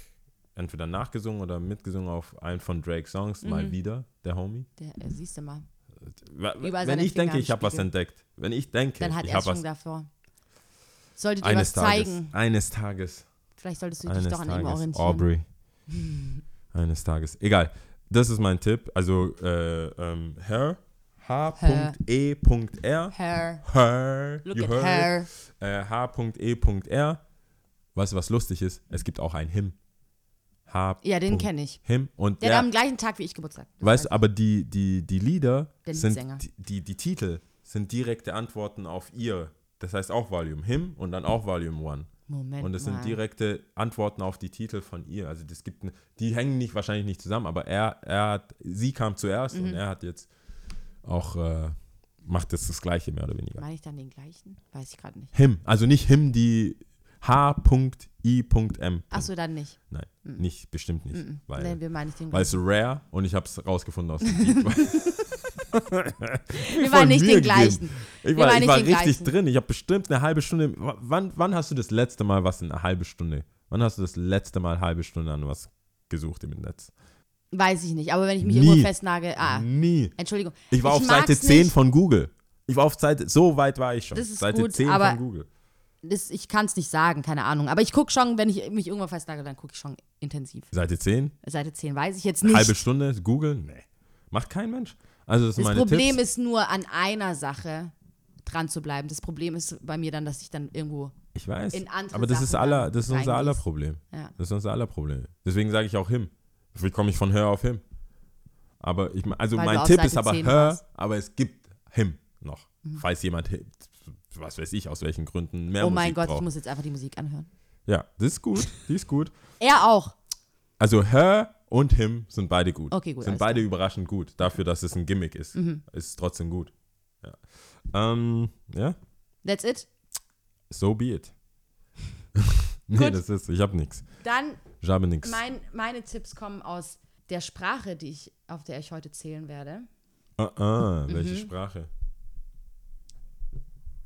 entweder nachgesungen oder mitgesungen auf einen von Drake's Songs, Mhm. mal wieder, der Homie. Der, äh, siehst du mal. Überall Wenn ich denke, Finger ich habe was entdeckt. Wenn ich denke, Dann hat ich er habe schon was davor. Solltet ihr eines was Tages, zeigen, eines Tages, vielleicht solltest du dich doch an ihm Tages, orientieren. Aubrey, [laughs] eines Tages. Egal, das ist mein Tipp. Also äh, ähm, her, h.e.r, Her. her, Look you at heard her. it. Äh, h.e.r. Weißt du, was lustig ist? Es gibt auch ein Him. H. Ja, den kenne ich. Him und Der der, hat am gleichen Tag wie ich Geburtstag. Das Weißt weiß du, aber die, die, die Lieder Der sind, die, die, die Titel sind direkte Antworten auf ihr. Das heißt auch Volume Him und dann auch Volume One. Moment Und es sind direkte Antworten auf die Titel von ihr. Also das gibt, die hängen nicht wahrscheinlich nicht zusammen, aber er, er hat, sie kam zuerst Mhm. und er hat jetzt auch äh, macht jetzt das Gleiche mehr oder weniger. Meine ich dann den gleichen? Weiß ich gerade nicht. Him, also nicht Him, die H.I.M. Achso, dann nicht. Nein, nicht bestimmt nicht, Mhm. weil nee, wir meinen nicht den weil es rare und ich habe es rausgefunden aus dem Beat. [laughs] Wir waren nicht den gleichen. Ich war, ich war richtig gleichen. drin. Ich habe bestimmt eine halbe Stunde. Wann, wann hast du das letzte Mal was in einer halben Stunde? Wann hast du das letzte Mal eine halbe Stunde an was gesucht im Netz? Weiß ich nicht. Aber wenn ich mich Nie. irgendwo festnage. Ah, Nie. Entschuldigung. Ich war auf mag's Seite 10 nicht. von Google. Ich war auf Seite, so weit war ich schon. Das ist Seite gut, 10 aber- von Google. Das, ich kann es nicht sagen, keine Ahnung. Aber ich gucke schon, wenn ich mich irgendwo festnage, dann gucke ich schon intensiv. Seite 10, Seite 10 weiß ich jetzt nicht. halbe Stunde, Google? Nee. Macht kein Mensch. Also das das Problem Tipps. ist nur, an einer Sache dran zu bleiben. Das Problem ist bei mir dann, dass ich dann irgendwo. Ich weiß. in andere Aber das ist, Sachen aller, dann das ist unser aller. Problem. Ja. Das ist unser aller Problem. Deswegen sage ich auch him. Wie komme ich von her auf him? Aber ich, also Weil mein Tipp Seite ist aber 10 her, warst. aber es gibt him noch. Falls jemand, was weiß ich, aus welchen Gründen mehr oh Musik mein Gott, braucht. ich muss jetzt einfach die Musik anhören. ja, das ist gut. Die ist gut. Er auch. Also her und him sind beide gut. Okay, gut, Sind beide klar. Mhm. überraschend gut. Dafür, dass es ein Gimmick ist. Ist es trotzdem gut. Ja. Ähm, ja, That's it. so be it. [laughs] nee, Gut. das ist, ich habe nichts. Dann, Ich habe nichts. mein, meine Tipps kommen aus der Sprache, die ich, auf der ich heute zählen werde. Ah, ah, Mhm. welche Sprache?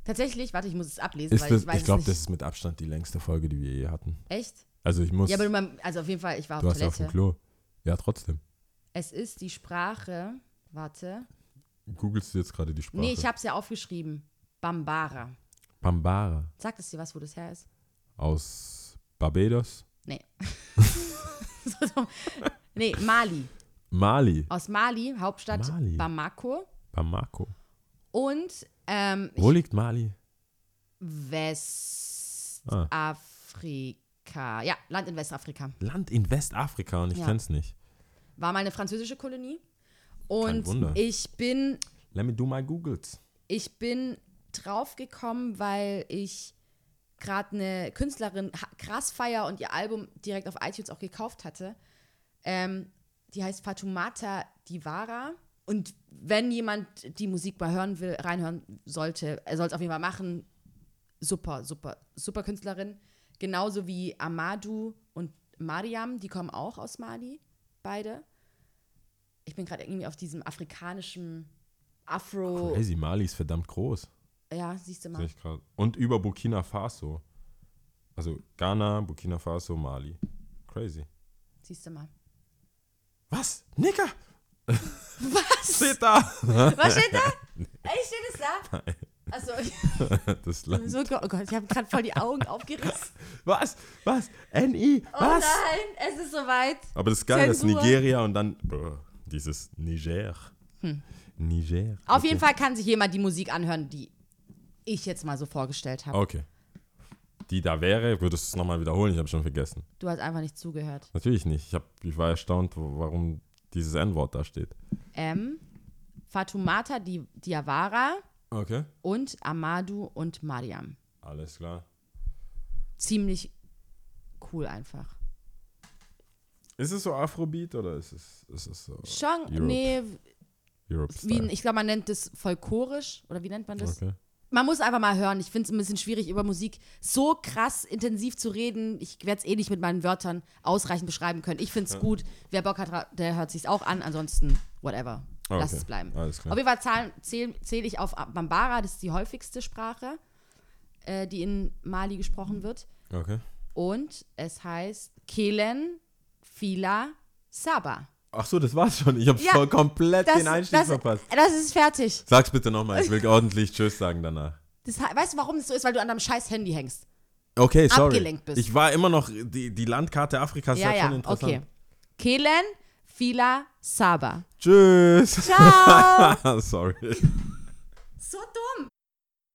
Tatsächlich, warte, ich muss es ablesen, Ist weil das, ich weiß ich glaube, das ist mit Abstand die längste Folge, die wir je hatten. Echt? Also ich muss. Ja, aber man, also auf jeden Fall, ich war du auf hast ja auf dem Toilette. Klo. Ja, trotzdem. Es ist die Sprache, warte. Googlest du jetzt gerade die Sprache? Nee, ich habe es ja aufgeschrieben. Bambara. Bambara. Sagt es dir was, wo das her ist? Aus Barbados. Nee. [laughs] nee, Mali. Mali. Aus Mali, Hauptstadt Mali. Bamako. Bamako. Und ähm, Wo liegt Mali? Westafrika. Ja, Land in Westafrika. Land in Westafrika und ich Ja. kenn's nicht. War mal eine französische Kolonie. Kein Wunder. Und ich bin, Let me do my Googles. ich bin draufgekommen, weil ich gerade eine Künstlerin feier und ihr Album direkt auf iTunes auch gekauft hatte. Ähm, die heißt Fatumata Divara. Und wenn jemand die Musik mal hören will, reinhören sollte, er soll es auf jeden Fall machen. Super, super, super Künstlerin. Genauso wie Amadou und Mariam, die kommen auch aus Mali, beide. Ich bin gerade irgendwie auf diesem afrikanischen Afro. Crazy, Mali ist verdammt groß. Ja, siehst du mal. ich grad. Und über Burkina Faso. Also Ghana, Burkina Faso, Mali. Crazy. Siehst du mal. Was? Nicker? [laughs] Was? Steht da? Was steht da? Ey, steht es da? [laughs] Also, [laughs] [laughs] das Land. so, oh Gott, ich habe gerade voll die Augen aufgerissen. [laughs] Was? Was? NI? Oh Was? nein, es ist soweit. Aber das ist geil, das ist Zensur. Nigeria und dann boah, dieses Niger. Niger. Auf Okay. jeden Fall kann sich jemand die Musik anhören, die ich jetzt mal so vorgestellt habe. Okay. Die da wäre, würdest du es nochmal wiederholen? Ich habe schon vergessen. Du hast einfach nicht zugehört. Natürlich nicht. Ich, hab, ich war erstaunt, warum dieses N-Wort da steht. M, Fatumata Di Diawara Okay. und Amadou und Mariam. Alles klar. Ziemlich cool einfach. Ist es so Afrobeat oder ist es, ist es so Schon, Europe, nee, Europe wie, ich glaube, man nennt das folklorisch oder wie nennt man das? Okay. Man muss einfach mal hören. Ich finde es ein bisschen schwierig, über Musik so krass intensiv zu reden. Ich werde es eh nicht mit meinen Wörtern ausreichend beschreiben können. Ich finde es gut. Wer Bock hat, der hört sich auch an. Ansonsten, whatever. Lass Okay, es bleiben. alles klar. Auf jeden Fall zähle zähl ich auf Bambara. Das ist die häufigste Sprache, äh, die in Mali gesprochen wird. Okay. Und es heißt Kelen Fila Saba. Ach so, das war's schon. Ich habe Ja, voll komplett den Einstieg das, verpasst. das ist fertig. Sag's bitte nochmal. Ich will ordentlich Tschüss sagen danach. Das, weißt du, warum das so ist? Weil du an deinem scheiß Handy hängst. Okay, sorry. Abgelenkt bist. Ich war immer noch, die, die Landkarte Afrikas Ja, ist ja, schon interessant. okay. Kelen Fila Saba. Tschüss. Ciao. [laughs] sorry. so dumm.